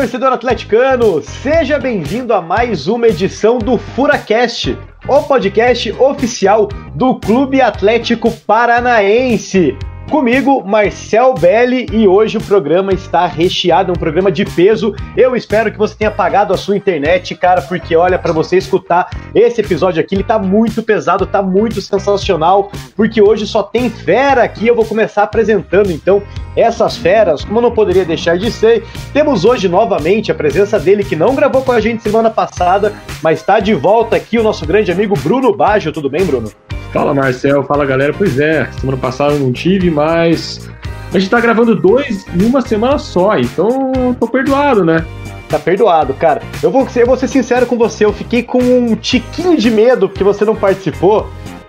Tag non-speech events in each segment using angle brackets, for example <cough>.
torcedor atleticano! Seja bem-vindo a mais uma edição do FuraCast, o podcast oficial do Clube Atlético Paranaense. Comigo, Marcel Belli, e hoje o programa está recheado, um programa de peso. Eu espero que você tenha pagado a sua internet, cara, porque olha, para você escutar esse episódio aqui, ele tá muito pesado, tá muito sensacional, porque hoje só tem fera aqui. Eu vou começar apresentando então essas feras, como não poderia deixar de ser. Temos hoje novamente a presença dele, que não gravou com a gente semana passada, mas está de volta aqui o nosso grande amigo Bruno Baggio. Tudo bem, Bruno? Fala Marcel, fala galera. Pois é, semana passada eu não tive, mas a gente tá gravando dois em uma semana só, então tô perdoado, né? Tá perdoado, cara. Eu vou, eu vou ser sincero com você, eu fiquei com um tiquinho de medo porque você não participou.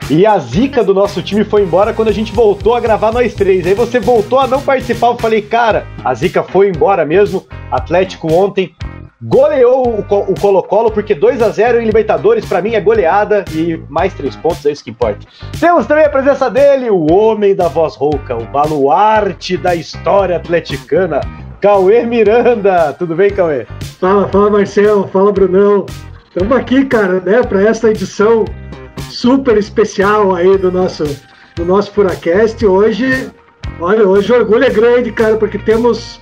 E a zica do nosso time foi embora quando a gente voltou a gravar nós três. Aí você voltou a não participar. Eu falei, cara, a zica foi embora mesmo. Atlético ontem goleou o Colo-Colo, porque 2 a 0 em Libertadores, para mim, é goleada e mais três pontos, é isso que importa. Temos também a presença dele, o homem da voz rouca, o baluarte da história atleticana, Cauê Miranda. Tudo bem, Cauê? Fala, fala, Marcelo, fala, Brunão. Estamos aqui, cara, né, para essa edição super especial aí do nosso, do nosso Furacast. Hoje, olha, hoje o orgulho é grande, cara, porque temos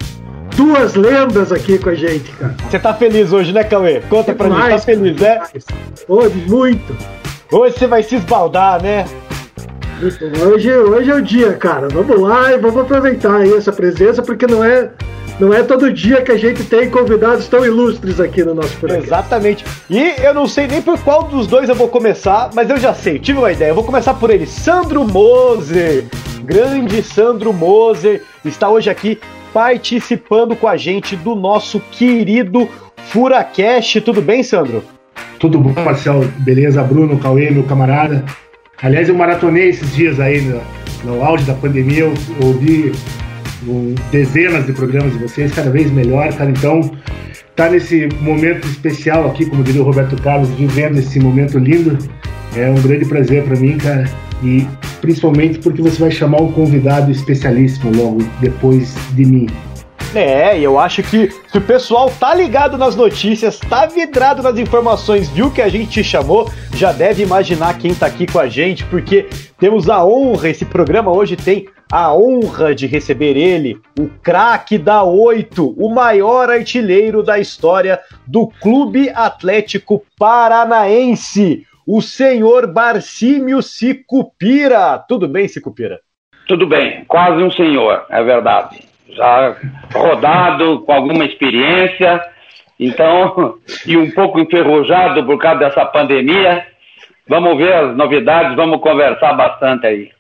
duas lendas aqui com a gente, cara. Você tá feliz hoje, né, Cauê? Conta pra mim, tá feliz, né? Hoje, muito. Hoje você vai se esbaldar, né? Hoje, hoje é o dia, cara. Vamos lá e vamos aproveitar aí essa presença, porque não é não é todo dia que a gente tem convidados tão ilustres aqui no nosso programa. Exatamente. E eu não sei nem por qual dos dois eu vou começar, mas eu já sei, tive uma ideia. Eu vou começar por ele, Sandro Moser. Grande Sandro Moser está hoje aqui participando com a gente do nosso querido Furacast. Tudo bem, Sandro? Tudo bom, Marcel? Beleza, Bruno, Cauê, meu camarada. Aliás, eu maratonei esses dias aí no, no auge da pandemia, eu ouvi um, dezenas de programas de vocês, cada vez melhor, cara. Então, tá nesse momento especial aqui, como diria o Roberto Carlos, vivendo esse momento lindo, é um grande prazer para mim, cara. E principalmente porque você vai chamar um convidado especialíssimo logo depois de mim. É, e eu acho que se o pessoal tá ligado nas notícias, tá vidrado nas informações, viu que a gente te chamou, já deve imaginar quem tá aqui com a gente, porque temos a honra, esse programa hoje tem a honra de receber ele, o craque da oito, o maior artilheiro da história do Clube Atlético Paranaense, o senhor Barcímio Sicupira. Tudo bem, Sicupira? Tudo bem, quase um senhor, é verdade. Já rodado, com alguma experiência, então, <laughs> e um pouco enferrujado por causa dessa pandemia. Vamos ver as novidades, vamos conversar bastante aí.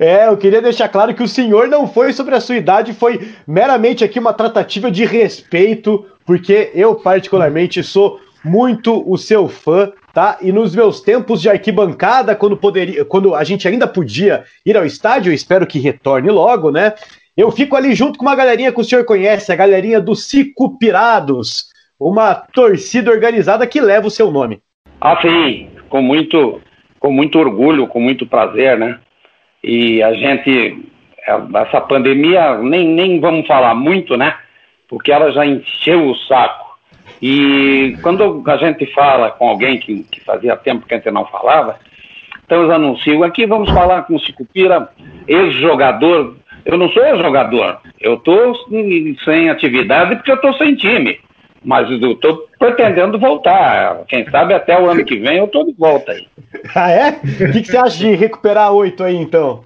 É, eu queria deixar claro que o senhor não foi sobre a sua idade, foi meramente aqui uma tratativa de respeito, porque eu, particularmente, sou muito o seu fã, tá? E nos meus tempos de arquibancada, quando poderia, quando a gente ainda podia ir ao estádio, espero que retorne logo, né? Eu fico ali junto com uma galerinha que o senhor conhece, a galerinha dos Cicupirados, uma torcida organizada que leva o seu nome. Ah, sim, com muito, com muito orgulho, com muito prazer, né? E a gente, essa pandemia, nem, nem vamos falar muito, né? Porque ela já encheu o saco e quando a gente fala com alguém que, que fazia tempo que a gente não falava, então eles anunciam, aqui vamos falar com o Cicupira, ex-jogador. Eu não sou ex-jogador, eu estou sem atividade porque eu estou sem time. Mas eu estou pretendendo voltar. Quem sabe até o ano que vem eu estou de volta aí. <laughs> Ah, é? O que, que você acha de recuperar oito aí, então?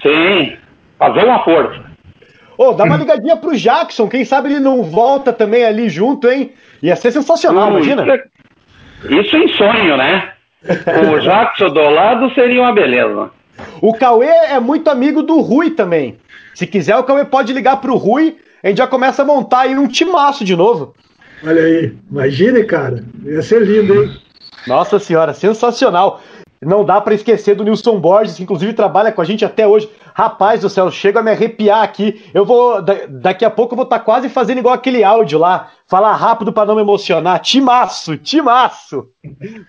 Sim, fazer uma força. Ô, oh, dá uma ligadinha pro Jackson, quem sabe ele não volta também ali junto, hein? Ia ser sensacional, hum, imagina. Isso, é, em sonho, né? <laughs> O Jackson do lado seria uma beleza. O Cauê é muito amigo do Rui também. Se quiser, o Cauê pode ligar pro Rui, a gente já começa a montar aí um timaço de novo. Olha aí, imagine, cara. Ia ser lindo, hein? Nossa senhora, sensacional. Não dá para esquecer do Nilson Borges, que inclusive trabalha com a gente até hoje. Rapaz do céu, chega a me arrepiar aqui. Eu vou. Daqui a pouco eu vou estar tá quase fazendo igual aquele áudio lá. Falar rápido para não me emocionar. Timaço, timaço.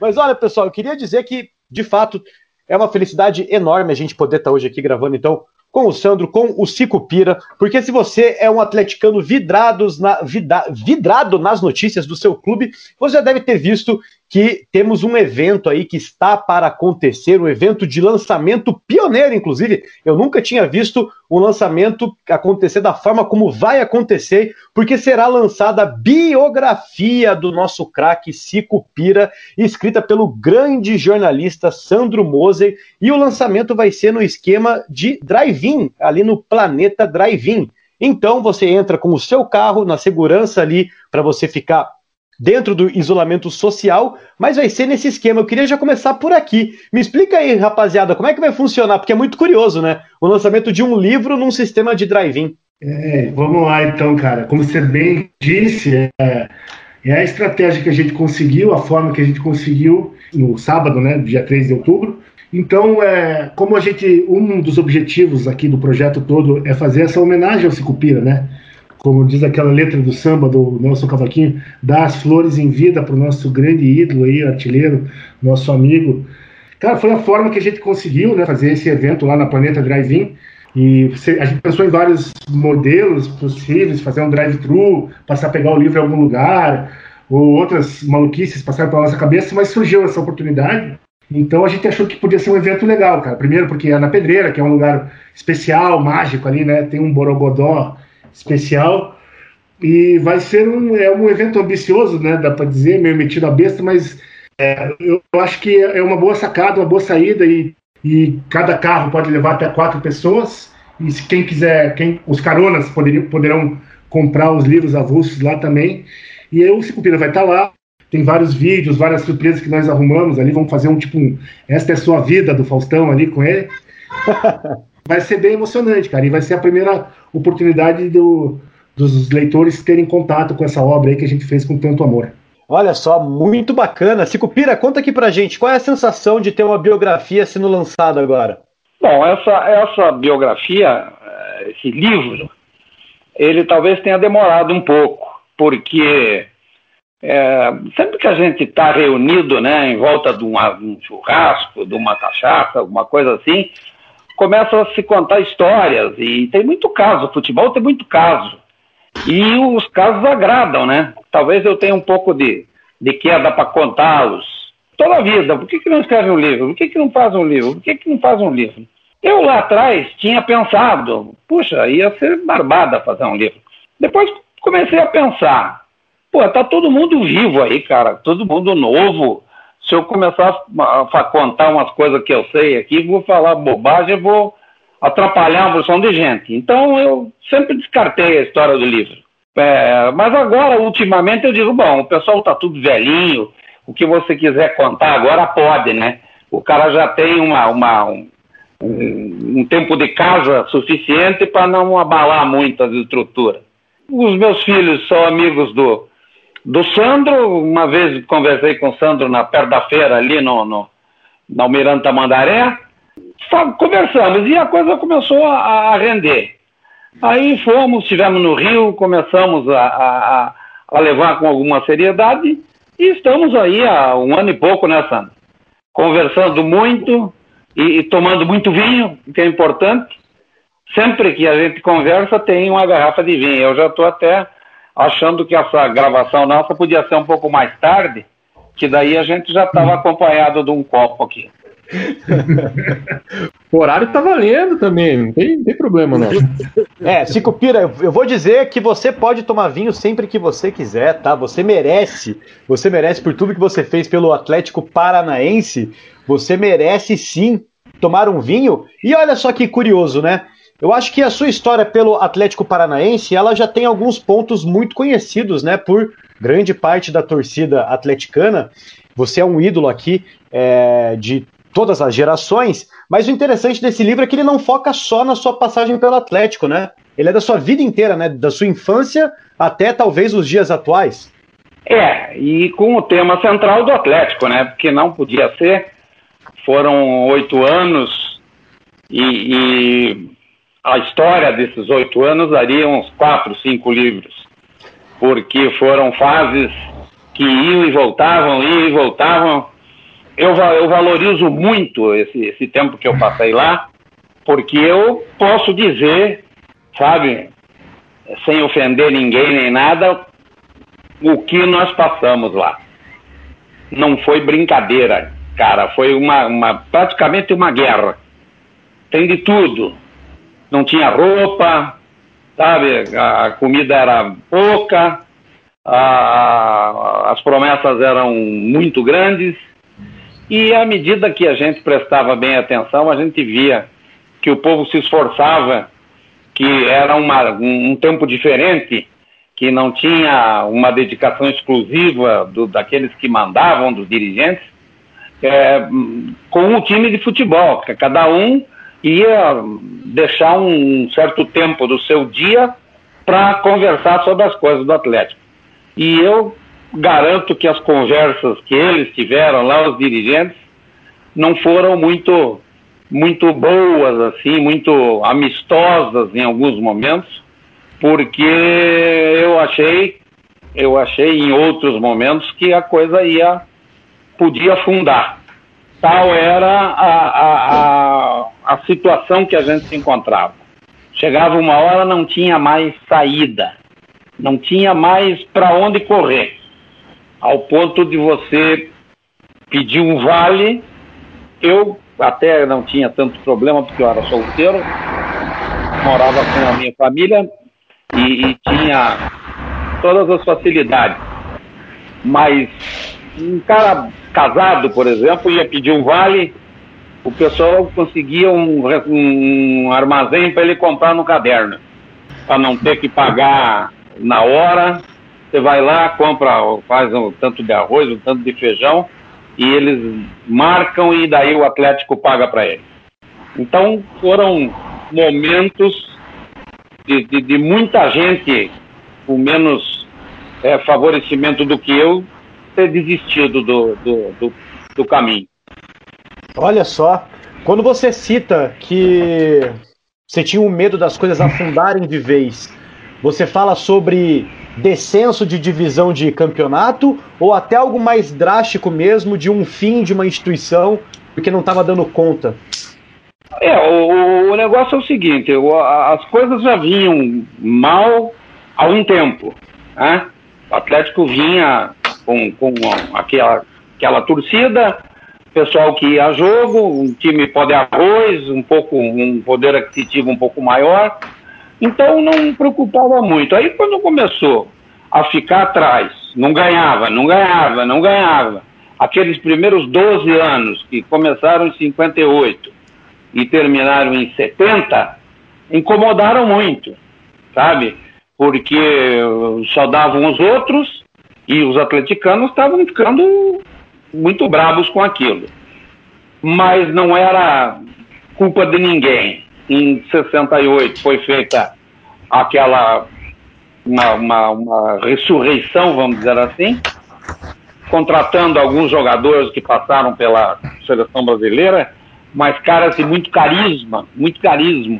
Mas olha, pessoal, eu queria dizer que, de fato, é uma felicidade enorme a gente poder estar tá hoje aqui gravando, então, com o Sandro, com o Cico Pira, porque se você é um atleticano vidrados na, vida, vidrado nas notícias do seu clube, você já deve ter visto que temos um evento aí que está para acontecer, um evento de lançamento pioneiro, inclusive. Eu nunca tinha visto um lançamento acontecer da forma como vai acontecer, porque será lançada a biografia do nosso craque Cico Pira, escrita pelo grande jornalista Sandro Moser, e o lançamento vai ser no esquema de drive-in, ali no Planeta Drive-in. Então você entra com o seu carro na segurança ali para você ficar dentro do isolamento social, mas vai ser nesse esquema. Eu queria já começar por aqui. Me explica aí, rapaziada, como é que vai funcionar? Porque é muito curioso, né? O lançamento de um livro num sistema de drive-in. É, vamos lá então, cara. Como você bem disse, é, é, a estratégia que a gente conseguiu, a forma que a gente conseguiu no sábado, né, dia 3 de outubro. Então, é, como a gente, um dos objetivos aqui do projeto todo é fazer essa homenagem ao Cicupira, né? Como diz aquela letra do samba do Nelson Cavaquinho, dar as flores em vida para o nosso grande ídolo aí, artilheiro, nosso amigo. Cara, foi a forma que a gente conseguiu né, fazer esse evento lá na Planeta Drive-In. E a gente pensou em vários modelos possíveis, fazer um drive-thru, passar a pegar o livro em algum lugar, ou outras maluquices passaram pela nossa cabeça, mas surgiu essa oportunidade. Então a gente achou que podia ser um evento legal, cara. Primeiro porque é na Pedreira, que é um lugar especial, mágico ali, né? Tem um borogodó especial. E vai ser um, é um evento ambicioso, né? Dá para dizer, meio metido a besta, mas é, eu acho que é uma boa sacada, uma boa saída e, e cada carro pode levar até quatro pessoas. E se quem quiser, quem, os caronas poderiam, poderão comprar os livros avulsos lá também. E aí o Cicupira vai estar lá. Tem vários vídeos, várias surpresas que nós arrumamos ali. Vamos fazer um tipo um Esta é sua vida do Faustão ali com ele. <laughs> vai ser bem emocionante, cara. E vai ser a primeira oportunidade do, dos leitores terem contato com essa obra aí que a gente fez com tanto amor. Olha só, muito bacana. Cicupira, conta aqui pra gente, qual é a sensação de ter uma biografia sendo lançada agora? Bom, essa, essa biografia, esse livro, ele talvez tenha demorado um pouco, porque é, sempre que a gente está reunido né, em volta de, uma, de um churrasco, de uma cachaça, alguma coisa assim, começam a se contar histórias e tem muito caso, futebol tem muito caso. E os casos agradam, né? Talvez eu tenha um pouco de, de queda para contá-los. Toda a vida, por que, que não escreve um livro? Por que, que não faz um livro? Por que, que não faz um livro? Eu lá atrás tinha pensado, puxa, ia ser barbada fazer um livro. Depois comecei a pensar, pô, tá todo mundo vivo aí, cara, todo mundo novo, se eu começar a, contar umas coisas que eu sei aqui, vou falar bobagem, vou atrapalhar a porção de gente. Então eu sempre descartei a história do livro. É, mas agora, ultimamente, eu digo, bom, o pessoal está tudo velhinho, o que você quiser contar agora pode, né? O cara já tem uma, uma um, um, tempo de casa suficiente para não abalar muito as estruturas. Os meus filhos são amigos do, do Sandro, uma vez conversei com o Sandro na perto da feira ali no, no Almirante Tamandaré, conversamos e a coisa começou a, a, render. Aí fomos, estivemos no Rio, começamos a, a, a, levar com alguma seriedade e estamos aí há um ano e pouco, né, Sandro? Conversando muito e, e tomando muito vinho, que é importante. Sempre que a gente conversa tem uma garrafa de vinho. Eu já estou até achando que essa gravação nossa podia ser um pouco mais tarde, que daí a gente já estava acompanhado de um copo aqui. <laughs> o horário tá valendo também, não tem, não tem problema não. É, Cicupira, eu vou dizer que você pode tomar vinho sempre que você quiser, tá? Você merece, você merece por tudo que você fez pelo Atlético Paranaense, você merece sim tomar um vinho. E olha só que curioso, né? Eu acho que a sua história pelo Atlético Paranaense, ela já tem alguns pontos muito conhecidos, né, por grande parte da torcida atleticana. Você é um ídolo aqui é, de todas as gerações, mas o interessante desse livro é que ele não foca só na sua passagem pelo Atlético, né? Ele é da sua vida inteira, né? Da sua infância até talvez os dias atuais. É, e com o tema central do Atlético, né? Porque não podia ser. Foram oito anos e, e a história desses oito anos daria uns quatro, cinco livros, porque foram fases que iam e voltavam, iam e voltavam. Eu, eu valorizo muito esse, esse tempo que eu passei lá, Porque eu posso dizer, sabe, sem ofender ninguém nem nada, o que nós passamos lá. Não foi brincadeira, cara, foi uma, uma praticamente uma guerra. Tem de tudo. Não tinha roupa, sabe? A comida era pouca, a, as promessas eram muito grandes, e à medida que a gente prestava bem atenção, a gente via que o povo se esforçava, que era uma, um, um tempo diferente, que não tinha uma dedicação exclusiva do, daqueles que mandavam, dos dirigentes, é, com o time de futebol, cada um ia deixar um certo tempo do seu dia para conversar sobre as coisas do Atlético. E eu garanto que as conversas que eles tiveram lá, os dirigentes, não foram muito muito boas assim, muito amistosas em alguns momentos, porque eu achei eu achei em outros momentos que a coisa ia podia afundar. Tal era a, a, a, a situação que a gente se encontrava. Chegava uma hora, não tinha mais saída, não tinha mais para onde correr ao ponto de você pedir um vale. Eu até não tinha tanto problema porque eu era solteiro, morava com a minha família e, e tinha todas as facilidades. Mas um cara casado, por exemplo, ia pedir um vale, o pessoal conseguia um, um armazém para ele comprar no caderno, para não ter que pagar na hora você vai lá, compra, faz um tanto de arroz, um tanto de feijão, e eles marcam e daí o Atlético paga para eles. Então foram momentos de, de, de muita gente com menos é, favorecimento do que eu ter desistido do, do, do, do caminho. Olha só, quando você cita que você tinha um medo das coisas afundarem de vez, você fala sobre descenso de divisão de campeonato ou até algo mais drástico mesmo de um fim de uma instituição porque não estava dando conta? É, o, o, negócio é o seguinte, o, as coisas já vinham mal há um tempo. Né? O Atlético vinha com, com aquela, aquela torcida, pessoal que ia a jogo, um time poder arroz, um pouco um poder aquisitivo um pouco maior, então não preocupava muito. Aí quando começou a ficar atrás, não ganhava, não ganhava, não ganhava. Aqueles primeiros 12 anos que começaram em 58 e terminaram em 70, incomodaram muito, sabe? Porque só davam os outros e os atleticanos estavam ficando muito bravos com aquilo. Mas não era culpa de ninguém em 68 foi feita aquela uma, uma, uma ressurreição, vamos dizer assim, contratando alguns jogadores que passaram pela seleção brasileira, mas caras de muito carisma, muito carisma.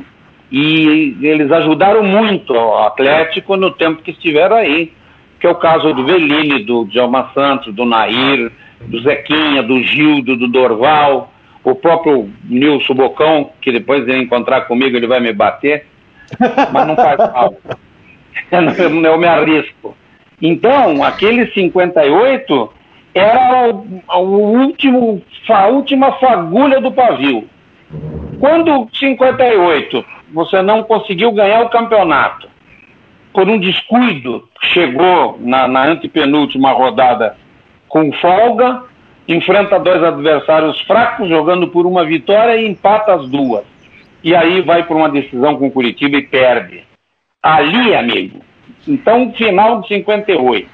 E eles ajudaram muito o Atlético no tempo que estiveram aí, que é o caso do Velini, do Djalma Santos, do Nair, do Zequinha, do Gildo, do Dorval, o próprio Nilson Bocão, que depois ele encontrar comigo, ele vai me bater, mas não faz mal. <laughs> eu me arrisco. Então, aquele 58 era o, o último, a última fagulha do pavio. Quando 58 você não conseguiu ganhar o campeonato, por um descuido, chegou na, na antepenúltima rodada com folga, enfrenta dois adversários fracos, jogando por uma vitória e empata as duas. E aí vai por uma decisão com Curitiba e perde. Ali, amigo, então final de 58,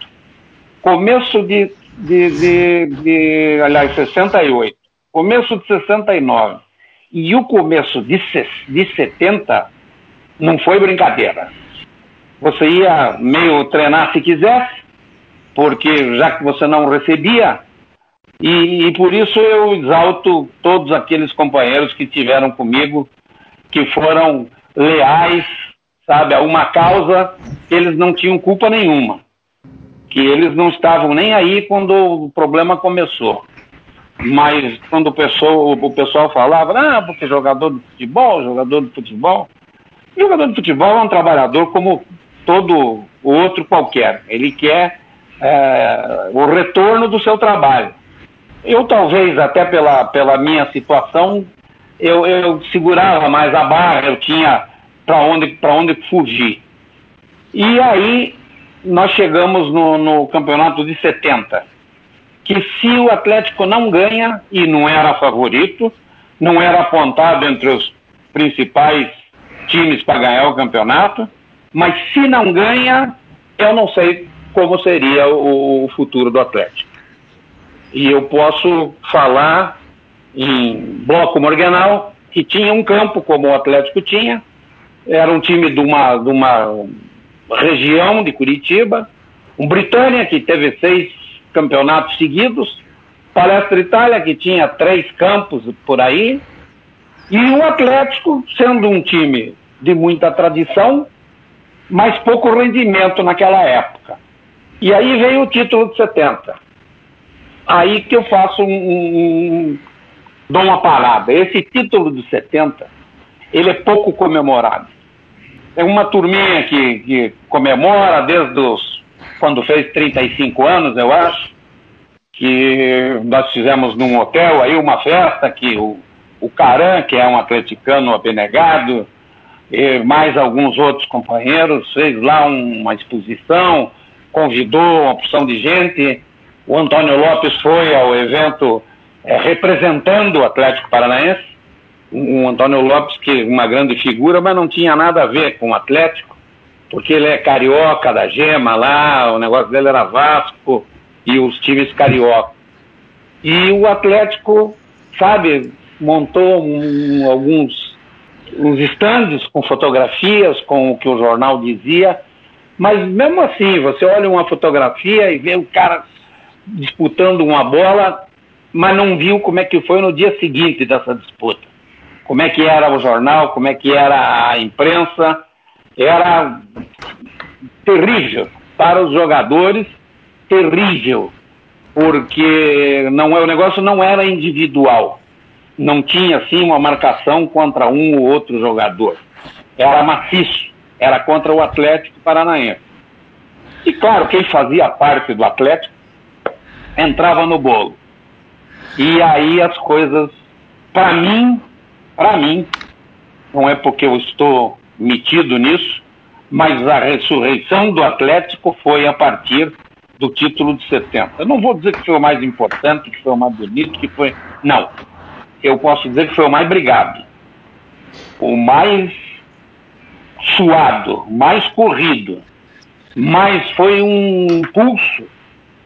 começo de, de, de, de aliás, 68, começo de 69 e o começo de, de 70 não foi brincadeira. Você ia meio treinar se quisesse, porque já que você não recebia, e, e, por isso eu exalto todos aqueles companheiros que tiveram comigo, que foram leais, sabe, a uma causa que eles não tinham culpa nenhuma, que eles não estavam nem aí quando o problema começou. mas quando o pessoal, o pessoal falava, ah, porque jogador de futebol, jogador de futebol. Jogador de futebol é um trabalhador como todo outro qualquer. Ele quer é, o retorno do seu trabalho. Eu talvez, até pela, pela minha situação, eu, eu segurava mais a barra, eu tinha para onde, onde fugir. E aí nós chegamos no, no campeonato de 70, que se o Atlético não ganha, e não era favorito, não era apontado entre os principais times para ganhar o campeonato, mas se não ganha, eu não sei como seria o, futuro do Atlético. E eu posso falar em bloco morganal, que tinha um campo como o Atlético tinha, era um time de uma, de uma região de Curitiba, um Britânia que teve seis campeonatos seguidos, Palestra Itália que tinha três campos por aí, e o Atlético sendo um time de muita tradição, mas pouco rendimento naquela época. E aí veio o título de 70. Aí que eu faço um, um, dou uma parada. Esse título de 70, ele é pouco comemorado. É uma turminha que, que comemora desde os, quando fez 35 anos, eu acho, que nós fizemos num hotel aí uma festa que o, o Caran, que é um atleticano abenegado, e mais alguns outros companheiros, fez lá uma exposição, convidou uma opção de gente. O Antônio Lopes foi ao evento é, representando o Atlético Paranaense. O Antônio Lopes, que é uma grande figura, mas não tinha nada a ver com o Atlético, porque ele é carioca da Gema lá, o negócio dele era Vasco e os times carioca. E o Atlético, sabe, montou um, alguns os estandes com fotografias, com o que o jornal dizia, mas mesmo assim, você olha uma fotografia e vê o cara disputando uma bola, mas não viu como é que foi no dia seguinte dessa disputa. Como é que era o jornal, como é que era a imprensa, era terrível. Para os jogadores, terrível, porque não é o negócio não era individual. Não tinha assim uma marcação contra um ou outro jogador. Era maciço, era contra o Atlético Paranaense. E claro, quem fazia parte do Atlético entrava no bolo. E aí as coisas, para mim, para mim, não é porque eu estou metido nisso, mas a ressurreição do Atlético foi a partir do título de 70. Eu não vou dizer que foi o mais importante, que foi o mais bonito, que foi. Não eu posso dizer que foi o mais brigado, o mais suado, mais corrido, mas foi um impulso,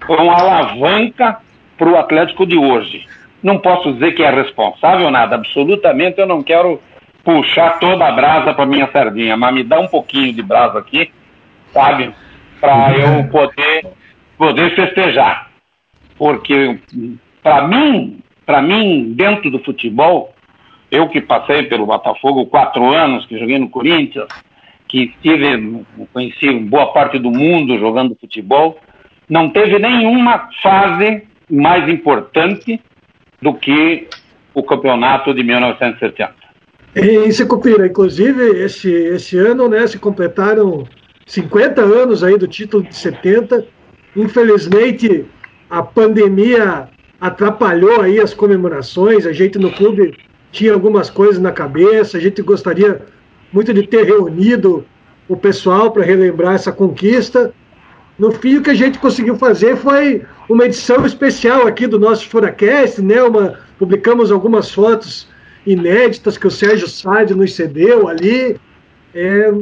foi uma alavanca para o Atlético de hoje. Não posso dizer que é responsável nada, absolutamente eu não quero puxar toda a brasa para minha sardinha, mas me dá um pouquinho de brasa aqui, sabe? Para eu poder, poder festejar. Porque, para mim, para mim, dentro do futebol, eu que passei pelo Botafogo quatro anos, que joguei no Corinthians, que estive, conheci boa parte do mundo jogando futebol, não teve nenhuma fase mais importante do que o campeonato de 1970. E Secupira, inclusive, esse, esse ano né, se completaram 50 anos aí do título de 70. Infelizmente, a pandemia atrapalhou aí as comemorações. A gente no clube tinha algumas coisas na cabeça, a gente gostaria muito de ter reunido o pessoal para relembrar essa conquista. No fim, o que a gente conseguiu fazer foi uma edição especial aqui do nosso Furacast, né? Uma, publicamos algumas fotos inéditas que o Sérgio Sade nos cedeu ali. É,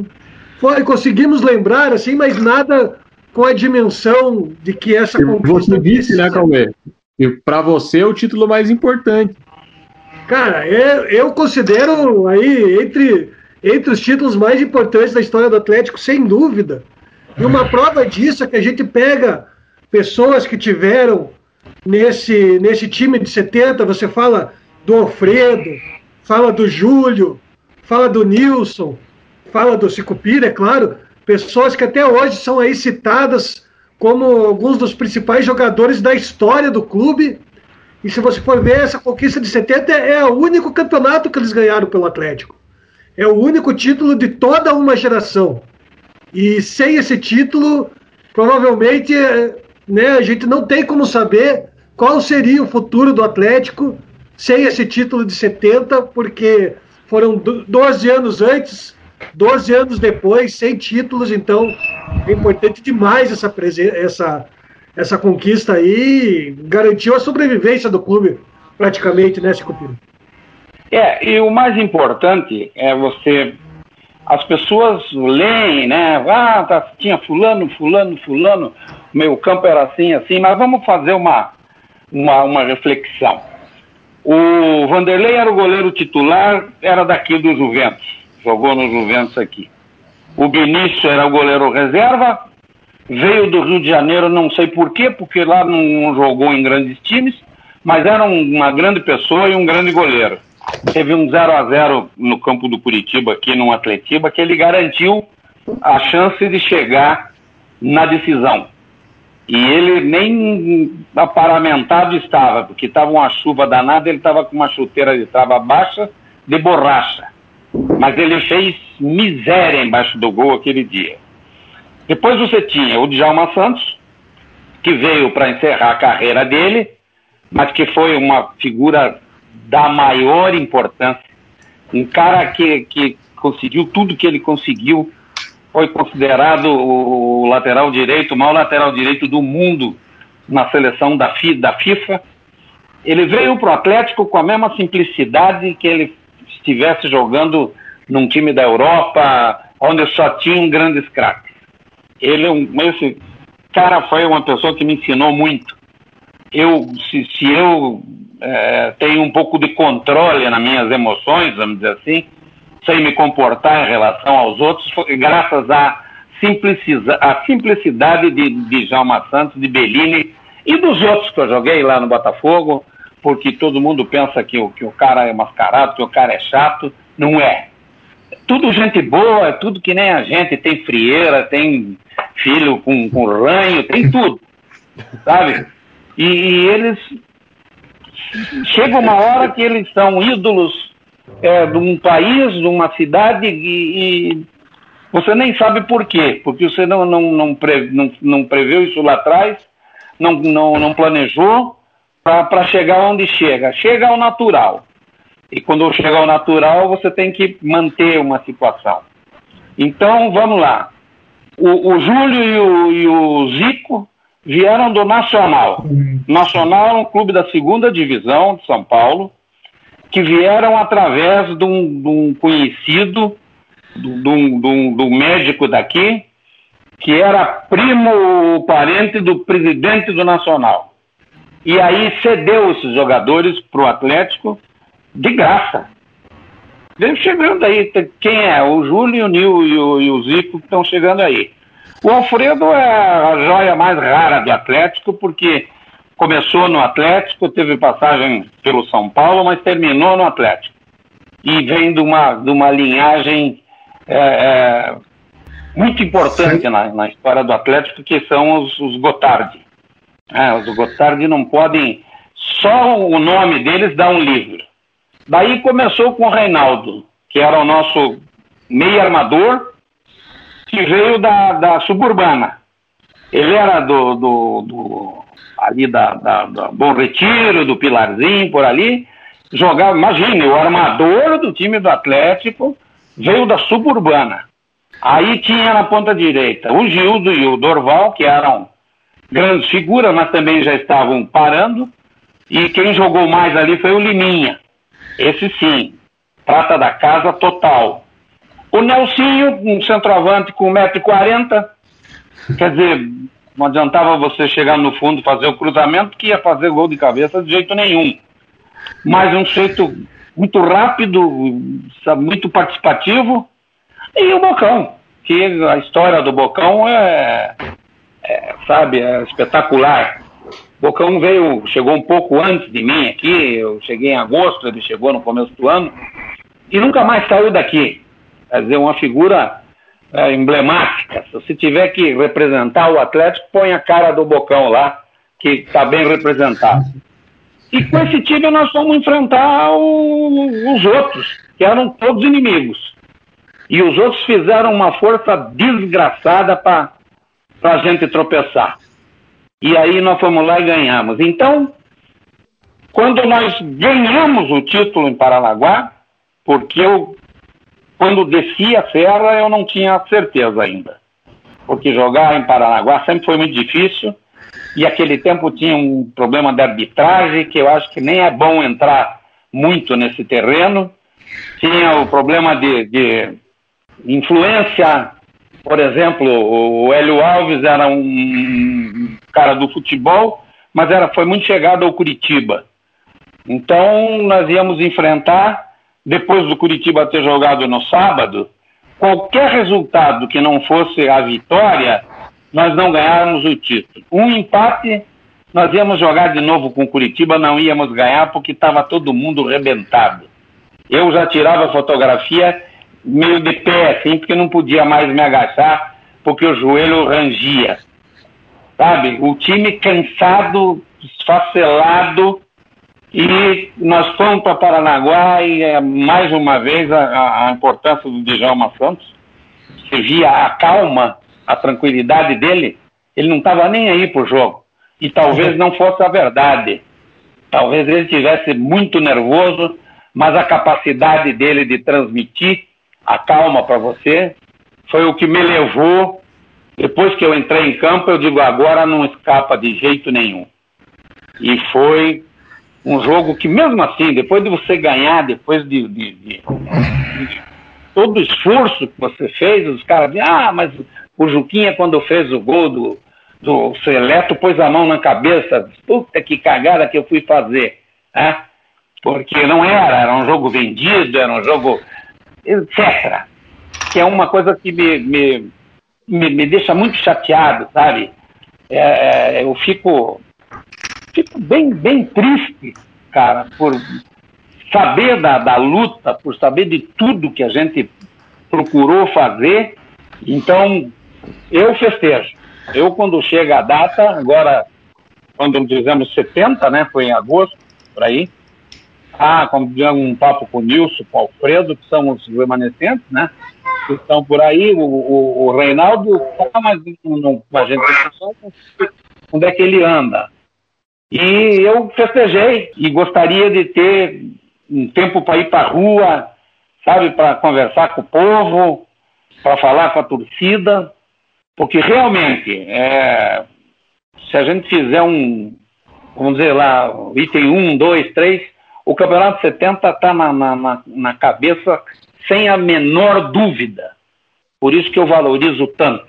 foi, conseguimos lembrar, assim, mas nada com a dimensão de que essa conquista... Você disse, né, Cauê? E para você é o título mais importante. Cara, eu, eu considero aí entre, entre os títulos mais importantes da história do Atlético, sem dúvida. E uma prova disso é que a gente pega pessoas que tiveram nesse, nesse time de 70, você fala do Alfredo, fala do Júlio, fala do Nilson, fala do Cicupira, é claro, pessoas que até hoje são aí citadas como alguns dos principais jogadores da história do clube E se você for ver, essa conquista de 70 é o único campeonato que eles ganharam pelo Atlético. É o único título de toda uma geração. E sem esse título, provavelmente né, a gente não tem como saber qual seria o futuro do Atlético sem esse título de 70, porque foram 12 anos antes, 12 anos depois, sem títulos, então é importante demais essa, essa, essa conquista aí, garantiu a sobrevivência do clube, praticamente, né, Cicupira? É, e o mais importante é você. As pessoas leem, né? Ah, tá, tinha fulano, fulano, fulano, meu campo era assim, assim, mas vamos fazer uma, uma, uma reflexão. O Vanderlei era o goleiro titular, era daqui do Juventus, jogou no Juventus aqui. O Benício era o goleiro reserva, veio do Rio de Janeiro, não sei porquê, porque lá não, jogou em grandes times, mas era um, uma grande pessoa e um grande goleiro. Teve um 0 a 0 no campo do Curitiba, aqui no Atletiba, que ele garantiu a chance de chegar na decisão. E ele nem aparamentado estava, porque estava uma chuva danada, ele estava com uma chuteira de trava baixa de borracha. Mas ele fez miséria embaixo do gol aquele dia. Depois você tinha o Djalma Santos, que veio para encerrar a carreira dele, mas que foi uma figura da maior importância. Um cara que, que conseguiu tudo que ele conseguiu foi considerado o lateral direito, o maior lateral direito do mundo na seleção da, da FIFA. Ele veio para o Atlético com a mesma simplicidade que ele estivesse jogando num time da Europa, onde só tinham grandes craques. Ele, é esse cara foi uma pessoa que me ensinou muito. Eu, se, se eu é, tenho um pouco de controle nas minhas emoções, vamos dizer assim, sem me comportar em relação aos outros, graças à simplicidade, à simplicidade de, de Jalma Santos, de Bellini e dos outros que eu joguei lá no Botafogo, porque todo mundo pensa que o, que o cara é mascarado, que o cara é chato. Não é. Tudo gente boa, é tudo que nem a gente. Tem frieira, tem filho com, com ranho, tem <laughs> tudo. Sabe? E, e eles. Chega uma hora que eles são ídolos é, de um país, de uma cidade, e, e, você nem sabe por quê, porque você não, não, não, pre, não, não preveu isso lá atrás, não, não, não planejou para chegar onde chega. Chega ao natural. E quando chega ao natural, você tem que manter uma situação. Então, vamos lá. O, o Júlio e o, e o Zico vieram do Nacional. Nacional é um clube da segunda divisão de São Paulo, que vieram através de um, de um conhecido, de um, de, um, de um médico daqui, que era primo parente do presidente do Nacional. E aí cedeu esses jogadores para o Atlético de graça. Vem chegando aí, quem é? O Júlio, o Nil e o, e o Zico estão chegando aí. O Alfredo é a joia mais rara do Atlético, porque começou no Atlético, teve passagem pelo São Paulo, mas terminou no Atlético. E vem de uma, de uma linhagem é, é, muito importante na, na, história do Atlético, que são os, os Gotardi. É, os Gotardi não podem. Só o nome deles dá um livro. Daí começou com o Reinaldo, que era o nosso meio armador, que veio da, da suburbana. Ele era do, do, do ali da, da, da, Bom Retiro, do Pilarzinho, por ali, jogava, imagine, o armador do time do Atlético veio da suburbana. Aí tinha na ponta direita o Gildo e o Dorval, que eram grandes figuras, mas também já estavam parando. E quem jogou mais ali foi o Liminha. Esse sim, prata da casa total. O Nelsinho, um centroavante com 1,40m, quer dizer, não adiantava você chegar no fundo fazer o cruzamento que ia fazer gol de cabeça de jeito nenhum. Mas um jeito muito rápido, muito participativo. E o Bocão, que a história do Bocão é, é sabe, é espetacular. Bocão veio, chegou um pouco antes de mim aqui, eu cheguei em agosto, ele chegou no começo do ano, e nunca mais saiu daqui. Quer dizer, uma figura é, emblemática. Se você tiver que representar o Atlético, põe a cara do Bocão lá, que está bem representado. E com esse time nós fomos enfrentar o, os outros, que eram todos inimigos. E os outros fizeram uma força desgraçada para a gente tropeçar. E aí nós fomos lá e ganhamos. Então, quando nós ganhamos o título em Paranaguá, porque eu, quando desci a serra, eu não tinha certeza ainda. Porque jogar em Paranaguá sempre foi muito difícil e aquele tempo tinha um problema de arbitragem que eu acho que nem é bom entrar muito nesse terreno. Tinha o problema de, de influência, por exemplo, o Hélio Alves era um cara do futebol, mas era, foi muito chegado ao Curitiba. Então nós íamos enfrentar, depois do Curitiba ter jogado no sábado, qualquer resultado que não fosse a vitória, nós não ganhávamos o título. Um empate, nós íamos jogar de novo com Curitiba, não íamos ganhar porque estava todo mundo rebentado. Eu já tirava fotografia meio de pé, assim, porque não podia mais me agachar, porque o joelho rangia. Sabe? O time cansado, esfacelado, e nós fomos para Paranaguá e é, mais uma vez a, a importância do Djalma Santos. Você via a calma a tranquilidade dele, ele não estava nem aí para o jogo. E talvez não fosse a verdade. Talvez ele tivesse muito nervoso, mas a capacidade dele de transmitir a calma para você foi o que me levou. Depois que eu entrei em campo, eu digo: agora não escapa de jeito nenhum. E foi um jogo que, mesmo assim, depois de você ganhar, depois de, de, de, de todo o esforço que você fez, os caras dizem: ah, mas o Juquinha, quando fez o gol do, do Seleto, pôs a mão na cabeça. Puta que cagada que eu fui fazer. Né? Porque não era, era um jogo vendido, era um jogo. Etc. Que é uma coisa que me, me, me, me deixa muito chateado, sabe? É, é, eu fico, fico bem, bem triste, cara, por saber da, da luta, por saber de tudo que a gente procurou fazer. Então, eu festejo. Eu, quando chega a data, agora, quando dizemos 70, né? Foi em agosto, por aí. Ah, como dizemos um papo com o Nilson, com o Alfredo, que são os remanescentes, né? Que estão por aí. O, o, o Reinaldo, tá, mas não, a gente onde é que ele anda. E eu festejei e gostaria de ter um tempo para ir para a rua, sabe, para conversar com o povo, para falar com a torcida. Porque realmente, é, se a gente fizer um, vamos dizer lá, item 1, 2, 3, o Campeonato 70 está na, na, na cabeça sem a menor dúvida. Por isso que eu valorizo tanto.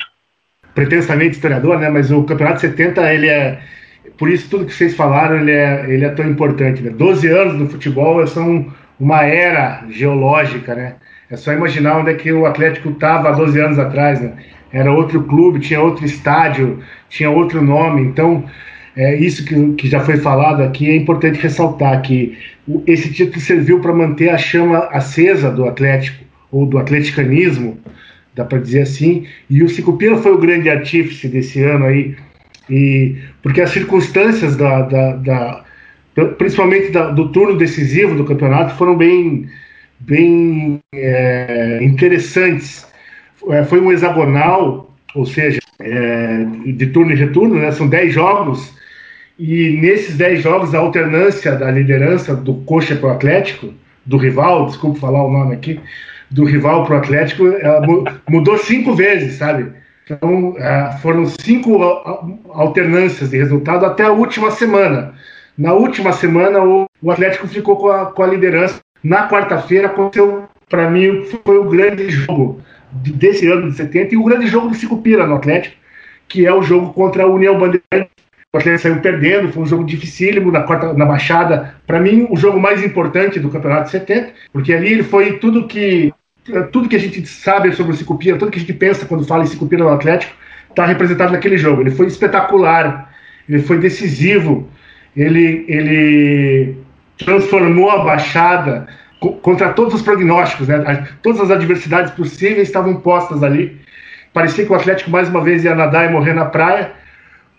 Pretensamente historiador, né? Mas o Campeonato 70, ele é. Por isso tudo que vocês falaram, ele é, ele é tão importante. Né? 12 anos no futebol são uma era geológica, né? É só imaginar onde é que o Atlético estava há 12 anos atrás, né? era outro clube, tinha outro estádio, tinha outro nome. Então, é isso que, que já foi falado aqui. É importante ressaltar que esse título serviu para manter a chama acesa do Atlético, ou do atleticanismo, dá para dizer assim. E o Cicupira foi o grande artífice desse ano aí, e, porque as circunstâncias da, da, da principalmente da, do turno decisivo do campeonato foram bem, bem é, interessantes é, foi um hexagonal, ou seja, é, de turno e retorno, né? são 10 jogos, e nesses 10 jogos a alternância da liderança do Coxa para o Atlético, do rival, desculpe falar o nome aqui, do rival para o Atlético, ela mudou cinco vezes, sabe? Então é, foram cinco alternâncias de resultado até a última semana. Na última semana, o Atlético ficou com a, com a liderança. Na quarta-feira aconteceu, para mim, foi o grande jogo desse ano de 70 e o grande jogo do Cicupira no Atlético, que é o jogo contra a União Bandeirante. O Atlético saiu perdendo, foi um jogo dificílimo na, quarta, na Baixada. Para mim, o jogo mais importante do Campeonato de 70, porque ali ele foi tudo que tudo que a gente sabe sobre o Cicupira, tudo que a gente pensa quando fala em Cicupira no Atlético, está representado naquele jogo. Ele foi espetacular, ele foi decisivo, ele, ele transformou a Baixada contra todos os prognósticos, né? Todas as adversidades possíveis estavam postas ali. Parecia que o Atlético mais uma vez ia nadar e morrer na praia.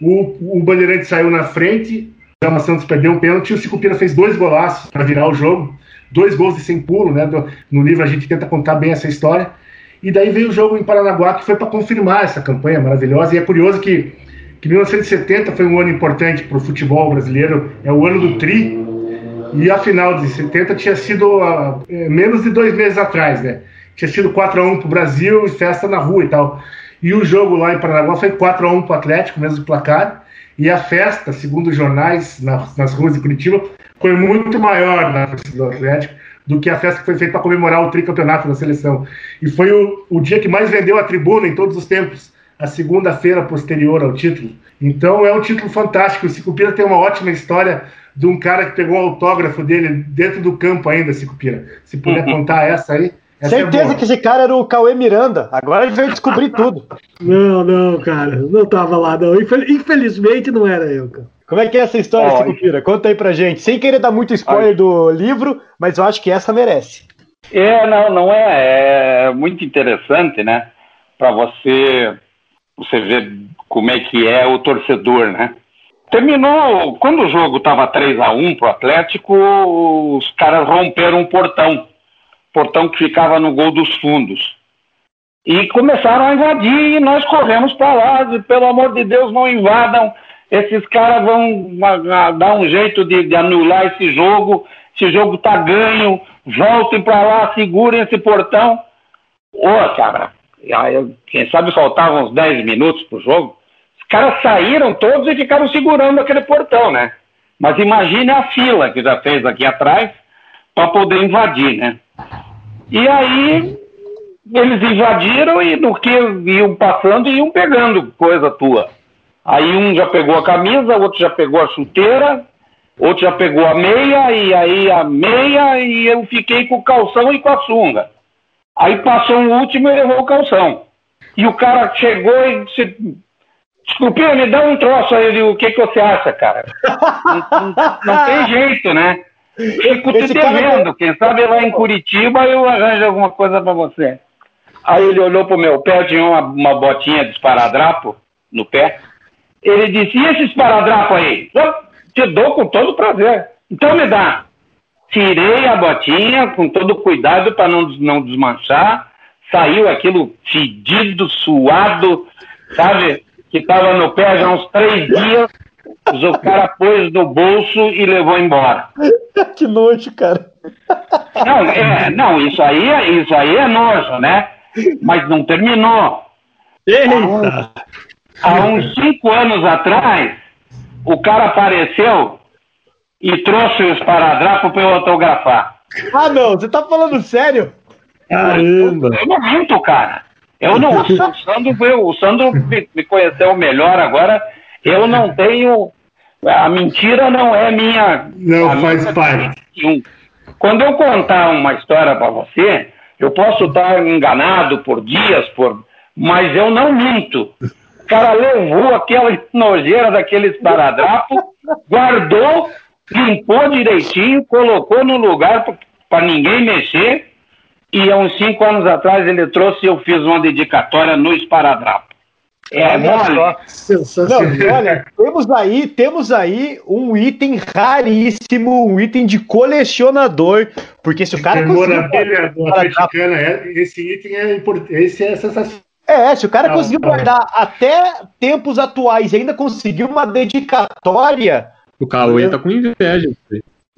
O, o Bandeirante saiu na frente, Djalma Santos perdeu um pênalti e o Sicupira fez dois golaços para virar o jogo. Dois gols de sem pulo, né? No livro a gente tenta contar bem essa história. E daí veio o jogo em Paranaguá que foi para confirmar essa campanha maravilhosa. E é curioso que, que 1970 foi um ano importante para o futebol brasileiro, é o ano do Tri. E a final de 70 tinha sido uh, menos de dois meses atrás, né? Tinha sido 4x1 para o Brasil e festa na rua e tal. E o jogo lá em Paranaguá foi 4x1 para o Atlético, mesmo placar. E a festa, segundo os jornais nas, nas ruas de Curitiba, foi muito maior na festa do Atlético do que a festa que foi feita para comemorar o tricampeonato da seleção. E foi o, o dia que mais vendeu a tribuna em todos os tempos, a segunda-feira posterior ao título. Então é um título fantástico. O Cicupira tem uma ótima história de um cara que pegou o autógrafo dele dentro do campo ainda, Cicupira. Se puder uhum. contar essa aí. Essa é Certeza é que esse cara era o Cauê Miranda. Agora gente veio descobrir tudo. Não, não, cara. Não tava lá, não. Infelizmente não era eu, cara. Como é que é essa história, Cicupira? Conta aí pra gente. Sem querer dar muito spoiler do livro, mas eu acho que essa merece. É, não, não é. É muito interessante, né? Para você, você ver como é que é o torcedor, né? Terminou, quando o jogo estava 3 a 1 pro Atlético, os caras romperam um portão. Portão que ficava no gol dos fundos. E começaram a invadir e nós corremos para lá, e, pelo amor de Deus, não invadam esses caras vão dar um jeito de, de anular esse jogo, esse jogo tá ganho, voltem para lá, segurem esse portão. Ô, cara, quem sabe faltavam uns 10 minutos pro jogo. Os caras saíram todos e ficaram segurando aquele portão, né? Mas imagine a fila que já fez aqui atrás para poder invadir, né? E aí eles invadiram e no que iam passando iam pegando coisa tua. Aí um já pegou a camisa, outro já pegou a chuteira, outro já pegou a meia, e aí a meia, e eu fiquei com o calção e com a sunga. Aí passou um último e levou o calção. E o cara chegou e disse, desculpe, me dá um troço aí, o que, que você acha, cara? <laughs> não, não, não tem jeito, né? Fico te devendo, quem sabe lá em Curitiba eu arranjo alguma coisa para você. Aí ele olhou pro meu pé, tinha uma, uma botinha de esparadrapo no pé. Ele disse: e esse esparadrapo aí? Eu te dou com todo prazer. Então me dá. Tirei a botinha com todo cuidado para não, não desmanchar. Saiu aquilo fedido, suado, sabe? Que estava no pé já uns três dias. O cara pôs no bolso e levou embora. Que nojo, cara. Não, é, não, isso aí, é, isso aí é nojo, né? Mas não terminou. Eita! há uns cinco anos atrás, o cara apareceu e trouxe os esparadrapo para eu autografar. Ah, não, você tá falando sério? Caramba! Eu, eu não minto, cara. Eu não. O Sandro, o Sandro me, me conheceu melhor agora. Eu não tenho. A mentira não é minha. Não faz parte. Quando eu contar uma história para você, eu posso estar enganado por dias, por, mas eu não minto cara levou aquela nojeira daquele esparadrapo, guardou, limpou direitinho, colocou no lugar para ninguém mexer. E há uns cinco anos atrás ele trouxe e eu fiz uma dedicatória no esparadrapo. É mole. Não, olha, temos aí, temos aí um item raríssimo, um item de colecionador, porque se o cara conseguiu... É, esse item é, esse é sensacional. É, se o cara não, conseguiu guardar até tempos atuais e ainda conseguiu uma dedicatória. O Cauê tá com inveja.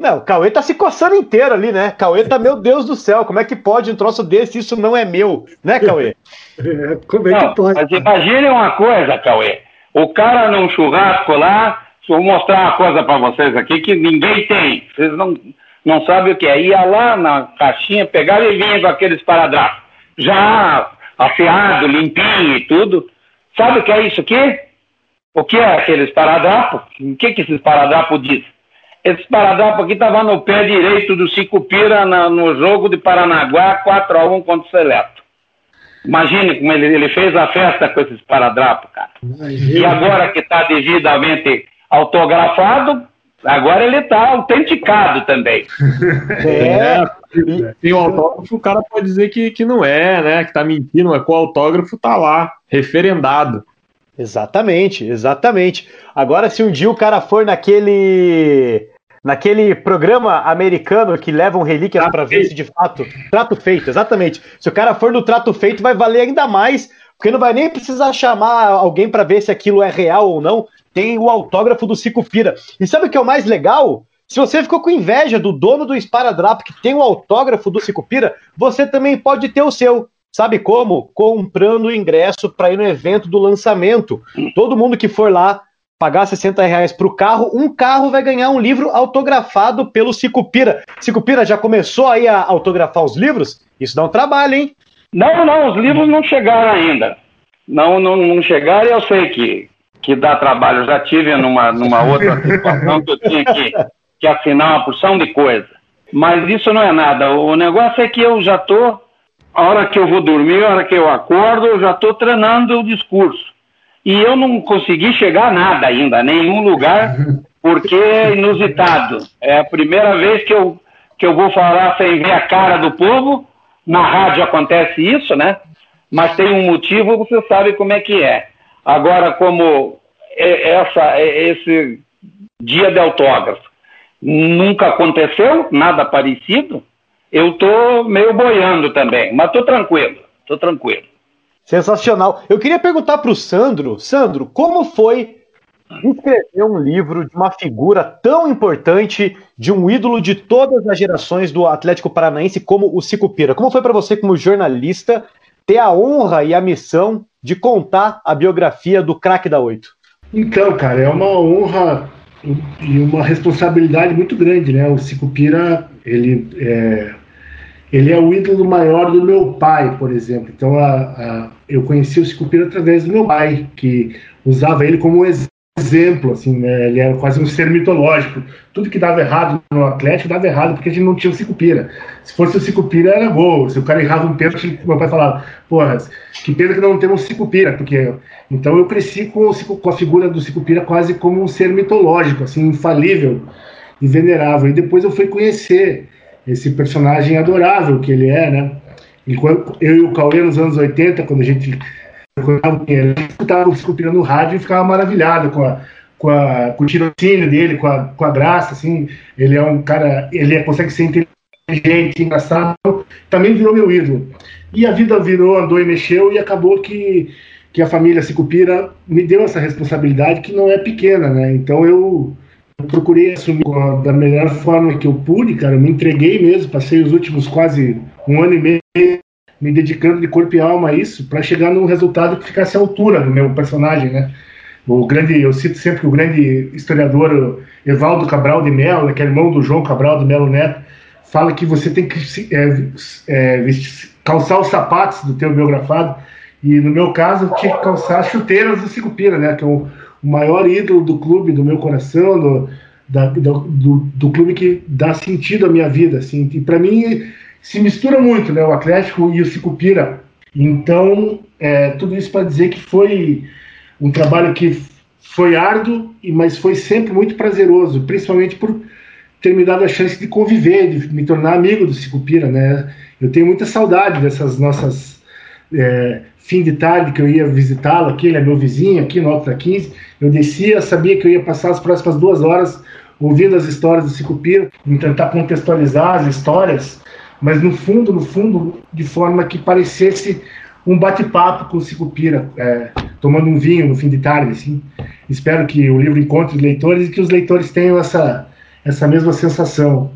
Não, o Cauê tá se coçando inteiro ali, né? Cauê tá, meu Deus do céu, como é que pode um troço desse? Isso não é meu, né, Cauê? É, <laughs> como é que pode? Mas imagine uma coisa, Cauê. O cara num churrasco lá, vou mostrar uma coisa para vocês aqui que ninguém tem. Vocês não, não sabem o que é. Ia lá na caixinha, pegava e vinha com aqueles esparadrapo. Já afiado, limpinho e tudo. Sabe o que é isso aqui? O que é aquele esparadrapo? O que, que esse esparadrapo diz? Esse esparadrapo aqui estava no pé direito do Cicupira na, no jogo de Paranaguá, 4x1 contra o Seleto. Imagine como ele, ele fez a festa com esse esparadrapo, cara. Imagina. E agora que está devidamente autografado, Agora ele está autenticado também. <laughs> É, tem o autógrafo, o cara pode dizer que, que não é, né? Que tá mentindo, mas com o autógrafo tá lá, referendado. Exatamente, exatamente. Agora, se um dia o cara for naquele naquele programa americano que levam relíquias para ver se de fato trato feito, exatamente. Se o cara for no trato feito, vai valer ainda mais, porque não vai nem precisar chamar alguém para ver se aquilo é real ou não. Tem o autógrafo do Cicupira. E sabe o que é o mais legal? Se você ficou com inveja do dono do Esparadrap que tem o autógrafo do Cicupira, você também pode ter o seu. Sabe como? Comprando o ingresso para ir no evento do lançamento. Todo mundo que for lá pagar 60 reais para o carro, um carro vai ganhar um livro autografado pelo Cicupira. Cicupira já começou aí a autografar os livros? Isso dá um trabalho, hein? Não, não, os livros não chegaram ainda. Não, não, não chegaram e eu sei que, que dá trabalho. Eu já tive numa, numa <laughs> outra situação que eu tinha que, que assinar uma porção de coisa. Mas isso não é nada. O negócio é que eu já estou a hora que eu vou dormir, a hora que eu acordo, eu já estou treinando o discurso. E eu não consegui chegar a nada ainda, a nenhum lugar, <laughs> porque é inusitado. É a primeira vez que eu, que eu vou falar sem ver a cara do povo. Na rádio acontece isso, né? Mas tem um motivo, você sabe como é que é. Agora, como essa, esse dia de autógrafo nunca aconteceu, nada parecido, eu tô meio boiando também, mas tô tranquilo, tô tranquilo. Sensacional. Eu queria perguntar para o Sandro, Sandro, como foi escrever um livro de uma figura tão importante, de um ídolo de todas as gerações do Atlético Paranaense como o Cicupira? Como foi para você, como jornalista, ter a honra e a missão de contar a biografia do craque da Oito? Então, cara, é uma honra e uma responsabilidade muito grande, né? O Cicupira, ele é, ele é o ídolo maior do meu pai, por exemplo. Então, a, a, eu conheci o Cicupira através do meu pai, que usava ele como exemplo, assim, né? Ele era quase um ser mitológico. Tudo que dava errado no Atlético dava errado porque a gente não tinha o Cicupira. Se fosse o Cicupira, era gol. Se o cara errava um pênalti, meu pai falava, porra, que pena que não temos Cicupira, porque... Então eu cresci com, o, com a figura do Cicupira quase como um ser mitológico, assim, infalível e venerável. E depois eu fui conhecer esse personagem adorável que ele é, né? Enquanto eu e o Cauê nos anos 80, quando a gente escutava o Esculpira no rádio e ficava maravilhado com a, com, a, com o tirocínio dele, com a, com a graça, assim. Ele é um cara, ele é, consegue ser inteligente, engraçado. Também virou meu ídolo. E a vida virou, andou e mexeu e acabou que, que a família Cicupira me deu essa responsabilidade que não é pequena, né? Então eu eu procurei assumir da melhor forma que eu pude, cara. Eu me entreguei mesmo, passei os últimos quase um ano e meio me dedicando de corpo e alma a isso, para chegar num resultado que ficasse à altura do meu personagem, né? O grande, eu cito sempre que o grande historiador Evaldo Cabral de Mello, que é irmão do João Cabral de Mello Neto, fala que você tem que é, é, calçar os sapatos do teu biografado. E no meu caso, eu tinha que calçar chuteiras do Cicupira, né? Que é um, o maior ídolo do clube, do meu coração, do, da, do, do, clube que dá sentido à minha vida. Assim. E para mim se mistura muito né, o Atlético e o Sicupira. Então, é, tudo isso para dizer que foi um trabalho que foi árduo, mas foi sempre muito prazeroso, principalmente por ter me dado a chance de conviver, de me tornar amigo do Sicupira. Né? Eu tenho muita saudade dessas nossas. É, fim de tarde que eu ia visitá-lo aqui, ele é meu vizinho aqui no Alto da 15. Eu descia, sabia que eu ia passar as próximas duas horas ouvindo as histórias do Cicupira, em tentar contextualizar as histórias, mas no fundo, no fundo, de forma que parecesse um bate-papo com o Cicupira, é, tomando um vinho no fim de tarde. Assim. Espero que o livro encontre leitores e que os leitores tenham essa, essa mesma sensação.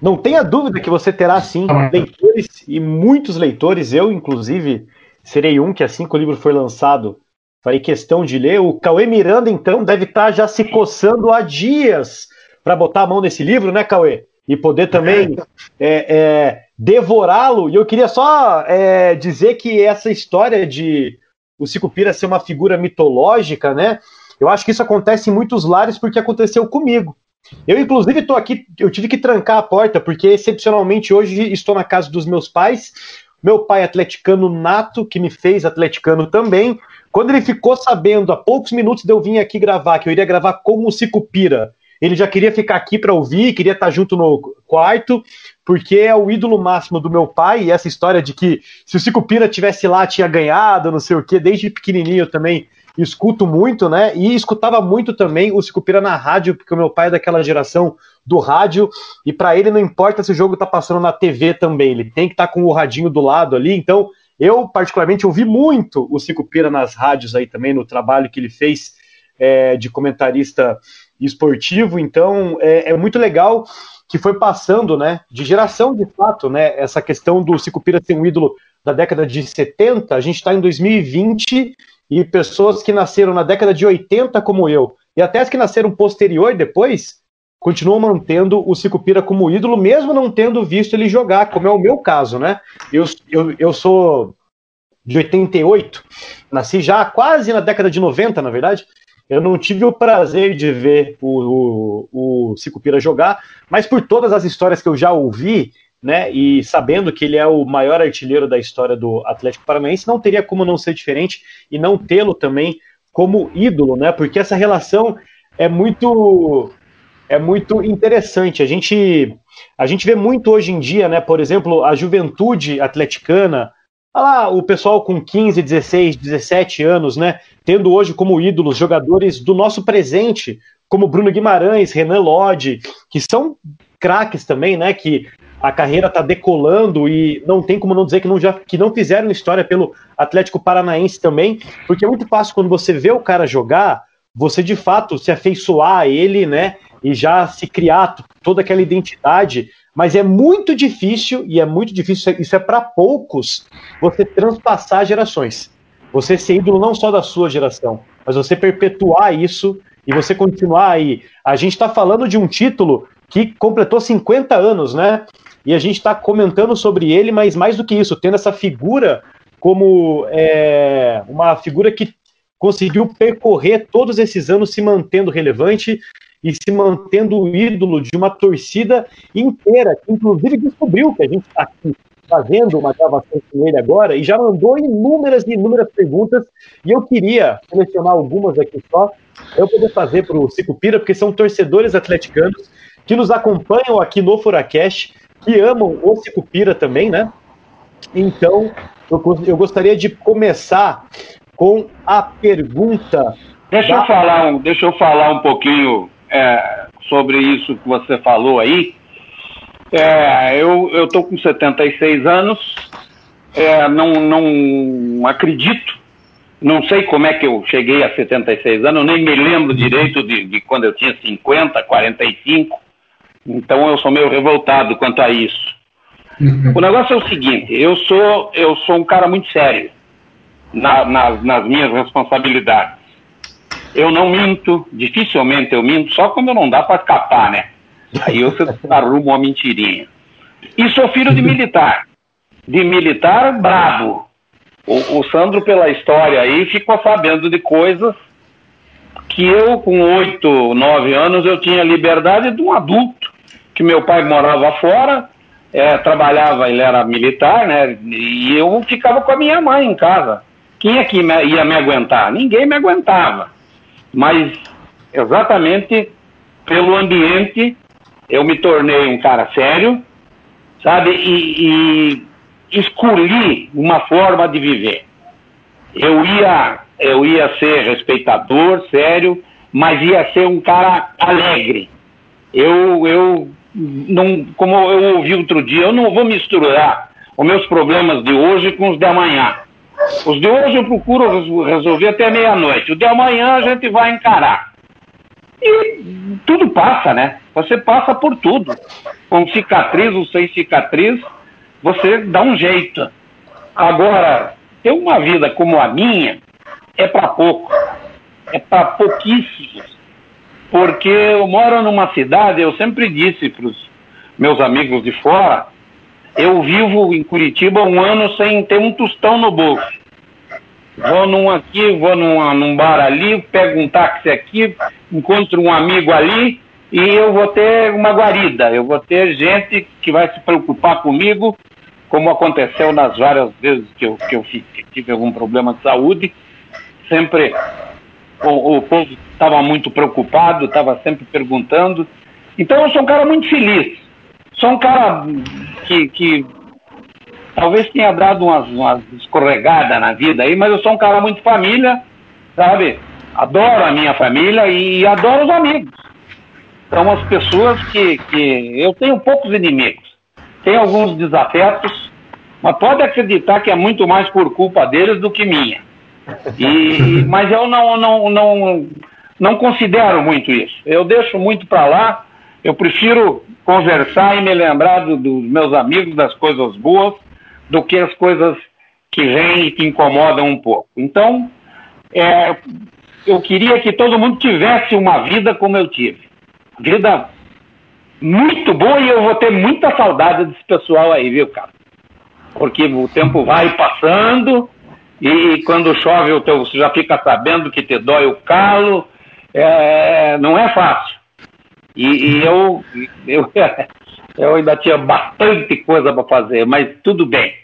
Não tenha dúvida que você terá, sim, leitores e muitos leitores, eu, inclusive, serei um que assim que o livro for lançado, farei questão de ler. O Cauê Miranda, então, deve estar tá já se coçando há dias para botar a mão nesse livro, né, Cauê? E poder também <laughs> é, é, devorá-lo. E eu queria só é, dizer que essa história de o Cicupira ser uma figura mitológica, né? Eu acho que isso acontece em muitos lares porque aconteceu comigo. Eu, inclusive, estou aqui, eu tive que trancar a porta, porque excepcionalmente hoje estou na casa dos meus pais meu pai atleticano nato, que me fez atleticano também. Quando ele ficou sabendo, há poucos minutos de eu vir aqui gravar, que eu iria gravar com o Cicupira, ele já queria ficar aqui para ouvir, queria estar junto no quarto, porque é o ídolo máximo do meu pai, e essa história de que se o Cicupira tivesse lá, tinha ganhado, não sei o quê, desde pequenininho também escuto muito, né? E escutava muito também o Sicupira na rádio, porque o meu pai é daquela geração do rádio, e para ele não importa se o jogo tá passando na TV também, ele tem que estar tá com o radinho do lado ali. Então, eu particularmente ouvi muito o Sicupira nas rádios aí também, no trabalho que ele fez é, de comentarista esportivo. Então, é, é muito legal que foi passando, né, de geração de fato, né, essa questão do Sicupira ser um ídolo da década de 70, a gente está em 2020 e pessoas que nasceram na década de 80, como eu, e até as que nasceram posterior depois, continuam mantendo o Sicupira como ídolo, mesmo não tendo visto ele jogar, como é o meu caso, né? Eu, eu, eu sou de 88, nasci já quase na década de 90, na verdade. Eu não tive o prazer de ver o, o, o Sicupira jogar, mas por todas as histórias que eu já ouvi, né, e sabendo que ele é o maior artilheiro da história do Atlético Paranaense, não teria como não ser diferente e não tê-lo também como ídolo, né? Porque essa relação é muito é muito interessante. A gente a gente vê muito hoje em dia, né, por exemplo, a juventude atleticana, lá, o pessoal com 15, 16, 17 anos, né, tendo hoje como ídolos jogadores do nosso presente, como Bruno Guimarães, Renan Lodge, que são craques também, né, que a carreira está decolando e não tem como não dizer que não, já, que não fizeram história pelo Atlético Paranaense também, porque é muito fácil quando você vê o cara jogar, você de fato se afeiçoar a ele, né, e já se criar toda aquela identidade, mas é muito difícil, e é muito difícil, isso é para poucos, você transpassar gerações. Você ser ídolo não só da sua geração, mas você perpetuar isso e você continuar aí. A gente está falando de um título que completou 50 anos, né? E a gente está comentando sobre ele, mas mais do que isso, tendo essa figura como é, uma figura que conseguiu percorrer todos esses anos se mantendo relevante e se mantendo ídolo de uma torcida inteira, que inclusive descobriu que a gente está aqui fazendo uma gravação com ele agora e já mandou inúmeras e inúmeras perguntas e eu queria selecionar algumas aqui só eu poder fazer para o Cico Pira, porque são torcedores atleticanos que nos acompanham aqui no Furacast que amam o Cicupira também, né? Então, eu, eu gostaria de começar com a pergunta. Deixa, da... eu, falar um, deixa eu falar um pouquinho é, sobre isso que você falou aí. É, eu estou com 76 anos, é, não, não acredito, não sei como é que eu cheguei a 76 anos, eu nem me lembro direito de, de quando eu tinha 50, 45. Então eu sou meio revoltado quanto a isso. Uhum. O negócio é o seguinte: eu sou, eu sou um cara muito sério na, nas, nas minhas responsabilidades. Eu não minto, dificilmente eu minto, só quando não dá para escapar, né? Aí eu <laughs> arrumo uma mentirinha. E sou filho de militar. De militar brabo. O, o Sandro, pela história aí, ficou sabendo de coisas que eu, com oito, nove anos, eu tinha liberdade de um adulto que meu pai morava fora, é, trabalhava, ele era militar, né? E eu ficava com a minha mãe em casa. Quem é que ia me aguentar? Ninguém me aguentava. Mas exatamente pelo ambiente eu me tornei um cara sério, sabe? E, e escolhi uma forma de viver. Eu ia, eu ia ser respeitador, sério, mas ia ser um cara alegre. Eu, eu não, como eu ouvi outro dia, eu não vou misturar os meus problemas de hoje com os de amanhã. Os de hoje eu procuro resolver até meia-noite. O de amanhã a gente vai encarar. E tudo passa, né? Você passa por tudo. Com cicatriz ou sem cicatriz, você dá um jeito. Agora, ter uma vida como a minha é para pouco. É para pouquíssimos porque eu moro numa cidade, eu sempre disse para os meus amigos de fora, eu vivo em Curitiba um ano sem ter um tostão no bolso. Vou num aqui, vou num, num bar ali, pego um táxi aqui, encontro um amigo ali e eu vou ter uma guarida. Eu vou ter gente que vai se preocupar comigo, como aconteceu nas várias vezes que eu, que eu tive algum problema de saúde. Sempre o, o povo estava muito preocupado, estava sempre perguntando. Então eu sou um cara muito feliz. Sou um cara que, que talvez tenha dado umas, umas escorregadas na vida aí, mas eu sou um cara muito família sabe? Adoro a minha família e adoro os amigos. São as pessoas que, que eu tenho poucos inimigos. Tenho alguns desafetos, mas pode acreditar que é muito mais por culpa deles do que minha. E, mas eu não, não, não, não considero muito isso. Eu deixo muito para lá. Eu prefiro conversar e me lembrar do, dos meus amigos, das coisas boas, do que as coisas que vêm e que incomodam um pouco. Então, é, eu queria que todo mundo tivesse uma vida como eu tive. Vida muito boa e eu vou ter muita saudade desse pessoal aí, viu, cara? Porque o tempo vai passando e quando chove você já fica sabendo que te dói o calo. É, não é fácil. E, e eu, eu, <laughs> eu ainda tinha bastante coisa para fazer, mas tudo bem.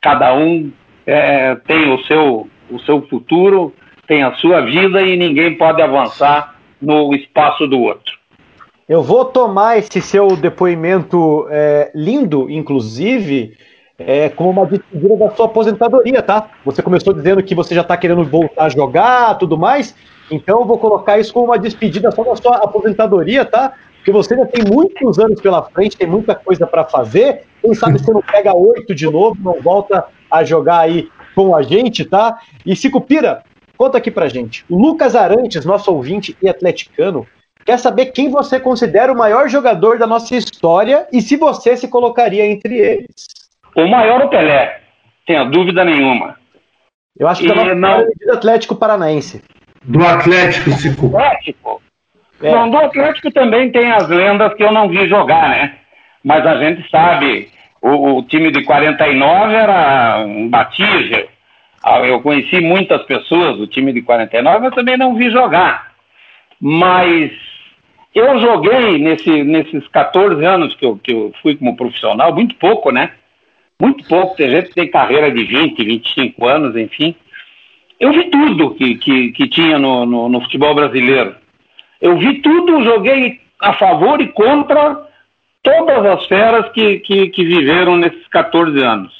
Cada um é, tem o seu, o seu futuro, tem a sua vida e ninguém pode avançar no espaço do outro. Eu vou tomar esse seu depoimento é, lindo, inclusive, é, como uma despedida da sua aposentadoria, tá? Você começou dizendo que você já está querendo voltar a jogar, tudo mais. Então eu vou colocar isso como uma despedida só da sua aposentadoria, tá? Porque você já tem muitos anos pela frente, tem muita coisa para fazer. Quem sabe você não pega oito de novo, não volta a jogar aí com a gente, tá? E Cicupira, conta aqui pra gente. O Lucas Arantes, nosso ouvinte e atleticano, quer saber quem você considera o maior jogador da nossa história e se você se colocaria entre eles. O maior é o Pelé, tenha dúvida nenhuma. Eu acho que e não... do Atlético Paranaense. Do Atlético, Cicu. Atlético? É. Não, do Atlético também tem as lendas que eu não vi jogar, né? Mas a gente sabe, o, o time de 49 era imbatível. Ah, eu conheci muitas pessoas do time de 49, mas também não vi jogar. Mas eu joguei nesse, nesses 14 anos que eu, que eu fui como profissional, muito pouco, né? Muito pouco. Tem gente que tem carreira de 20, 25 anos, enfim. Eu vi tudo que, que, que tinha no, no, no futebol brasileiro. Eu vi tudo, joguei a favor e contra todas as feras que, que, que viveram nesses 14 anos.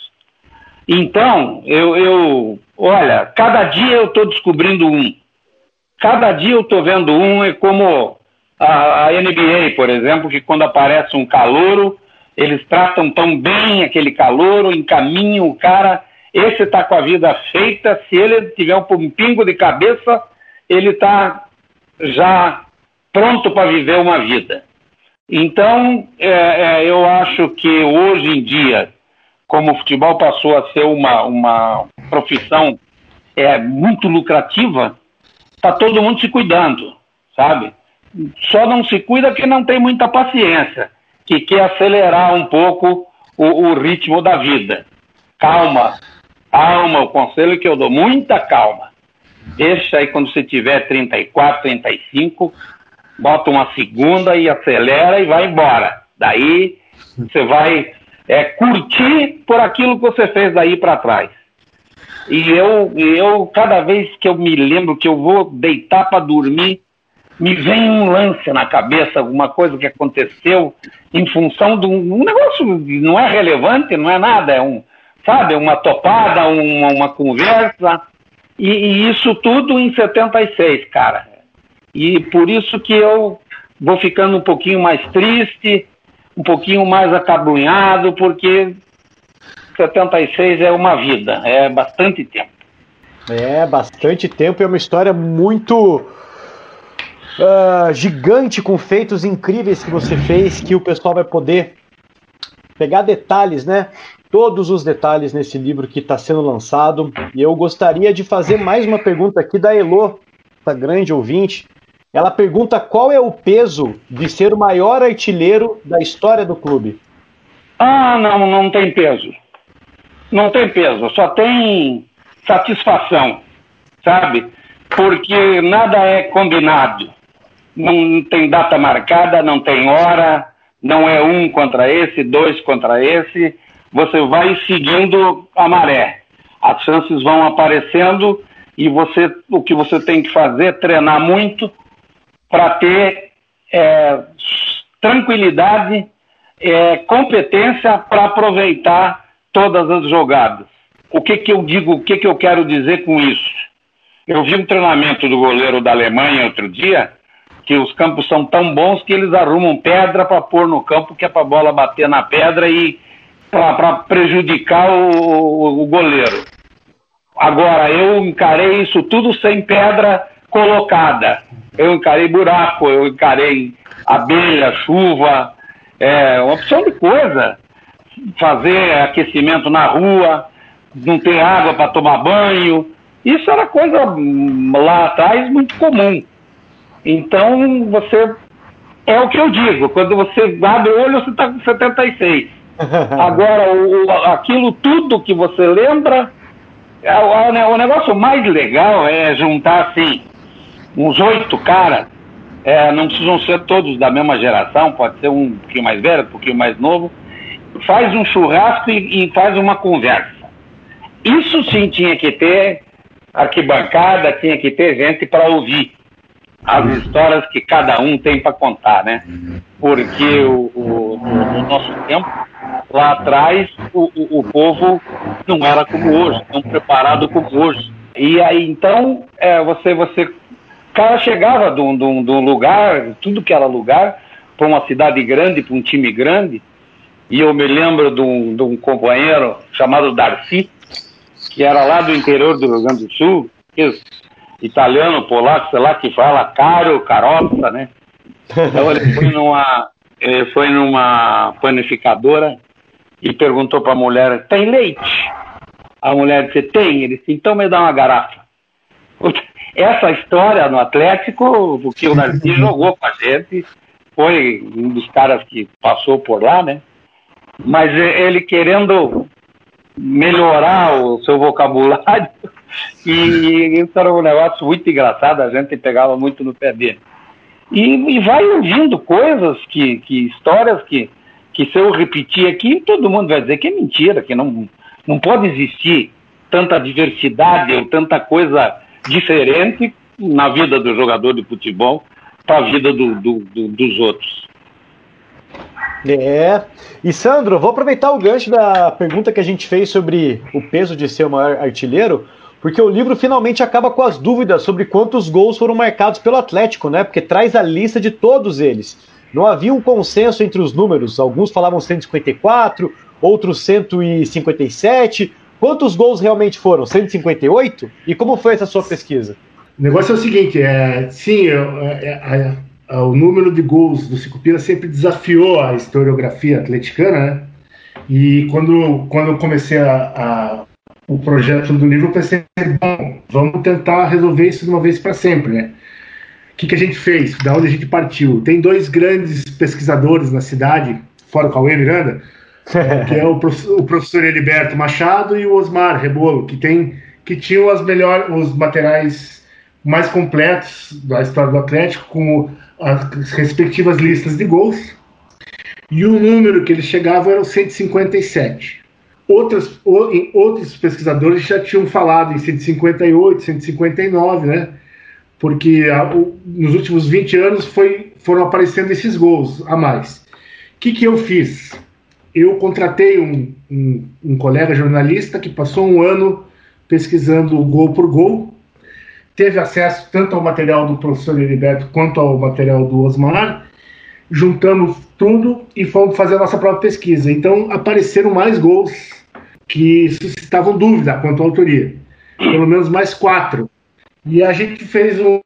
Então, eu, eu olha, cada dia eu estou descobrindo um. Cada dia eu estou vendo um, é como a, a, NBA, por exemplo, que quando aparece um calouro, eles tratam tão bem aquele calouro, encaminham o cara, esse está com a vida feita, se ele tiver um pingo de cabeça, ele está já pronto para viver uma vida. Então, é, é, eu acho que hoje em dia, como o futebol passou a ser uma, uma profissão é, muito lucrativa, está todo mundo se cuidando, sabe? Só não se cuida quem não tem muita paciência, que quer acelerar um pouco o, o ritmo da vida. Calma, calma, o conselho que eu dou, muita calma. Deixa aí quando você tiver 34, 35, bota uma segunda e acelera e vai embora. Daí você vai é, curtir por aquilo que você fez daí para trás. E eu, eu, cada vez que eu me lembro que eu vou deitar para dormir, me vem um lance na cabeça, alguma coisa que aconteceu em função de um, um negócio não é relevante, não é nada, é um, sabe, uma topada, uma, uma conversa, e, e, isso tudo em 76, cara. E por isso que eu vou ficando um pouquinho mais triste, um pouquinho mais acabrunhado, porque 76 é uma vida, é bastante tempo. É, bastante tempo e é uma história muito uh, gigante, com feitos incríveis que você fez, que o pessoal vai poder pegar detalhes, né? Todos os detalhes nesse livro que está sendo lançado. E eu gostaria de fazer mais uma pergunta aqui da Elo, essa grande ouvinte. Ela pergunta qual é o peso de ser o maior artilheiro da história do clube. Ah, não, não tem peso. Não tem peso, só tem satisfação, sabe? Porque nada é combinado. Não tem data marcada, não tem hora, não é um contra esse, dois contra esse. Você vai seguindo a maré. As chances vão aparecendo e você, o que você tem que fazer é treinar muito para ter é, tranquilidade, é, competência para aproveitar todas as jogadas. O que, que eu digo, o que, que eu quero dizer com isso? Eu vi um treinamento do goleiro da Alemanha outro dia, que os campos são tão bons que eles arrumam pedra para pôr no campo, que é para a bola bater na pedra e para prejudicar o, o, goleiro. Agora, eu encarei isso tudo sem pedra colocada. Eu encarei buraco, eu encarei abelha, chuva, é, uma opção de coisa. Fazer aquecimento na rua, não ter água para tomar banho. Isso era coisa hum, lá atrás muito comum. Então, você. É o que eu digo, quando você abre o olho, você está com 76. Agora, o, aquilo tudo que você lembra, é, o, o negócio mais legal é juntar assim, uns oito caras, é, não precisam ser todos da mesma geração, pode ser um pouquinho mais velho, um pouquinho mais novo, faz um churrasco e, e faz uma conversa. Isso sim tinha que ter arquibancada, tinha que ter gente para ouvir as histórias que cada um tem para contar, né? Porque o, o, no nosso tempo, lá atrás, o, o, o, povo não era como hoje, tão preparado como hoje. E aí, então, é, você, você, o cara chegava de um, de, um, de um lugar, tudo que era lugar, para uma cidade grande, para um time grande, e eu me lembro de um, de um companheiro chamado Darcy, que era lá do interior do Rio Grande do Sul, italiano, polaco, sei lá, que fala caro, caroça, né? Então ele foi numa, ele foi numa panificadora e perguntou para a mulher: tem leite? A mulher disse: tem. Ele disse: então me dá uma garrafa. <laughs> Essa história no Atlético, porque o Narciso <laughs> jogou com a gente, foi um dos caras que passou por lá, né? Mas ele querendo melhorar o seu vocabulário, e isso era um negócio muito engraçado, a gente pegava muito no pé dele. E, e vai ouvindo coisas, que, que histórias que, que se eu repetir aqui, todo mundo vai dizer que é mentira, que não, não pode existir tanta diversidade ou tanta coisa diferente na vida do jogador de futebol para a vida do, do, do, dos outros. É. E Sandro, vou aproveitar o gancho da pergunta que a gente fez sobre o peso de ser o maior artilheiro porque o livro finalmente acaba com as dúvidas sobre quantos gols foram marcados pelo Atlético, né? Porque traz a lista de todos eles. Não havia um consenso entre os números. Alguns falavam 154, outros 157. Quantos gols realmente foram? 158? E como foi essa sua pesquisa? O negócio é o seguinte, é, sim, é, é, o número de gols do Cicupira sempre desafiou a historiografia atleticana, né? E quando, quando eu comecei a, a o projeto do livro, eu pensei, bom, vamos tentar resolver isso de uma vez para sempre, né? O que, que a gente fez? Da onde a gente partiu? Tem dois grandes pesquisadores na cidade, fora o Cauê Miranda, <laughs> que é o professor, o professor Heriberto Machado e o Osmar Rebolo, que, tem, que tinham as melhores, os materiais mais completos da história do Atlético, com as respectivas listas de gols. E o número que eles chegavam era o 157. Outras, outros pesquisadores já tinham falado em 158, 159, né? Porque a, o, nos últimos 20 anos foi, foram aparecendo esses gols a mais. O que, que eu fiz? Eu contratei um, um, um colega jornalista que passou um ano pesquisando gol por gol, teve acesso tanto ao material do professor Heriberto quanto ao material do Osmar, juntamos tudo e fomos fazer a nossa própria pesquisa. Então apareceram mais gols que suscitavam dúvida quanto à autoria. Pelo menos mais quatro. E a gente fez um,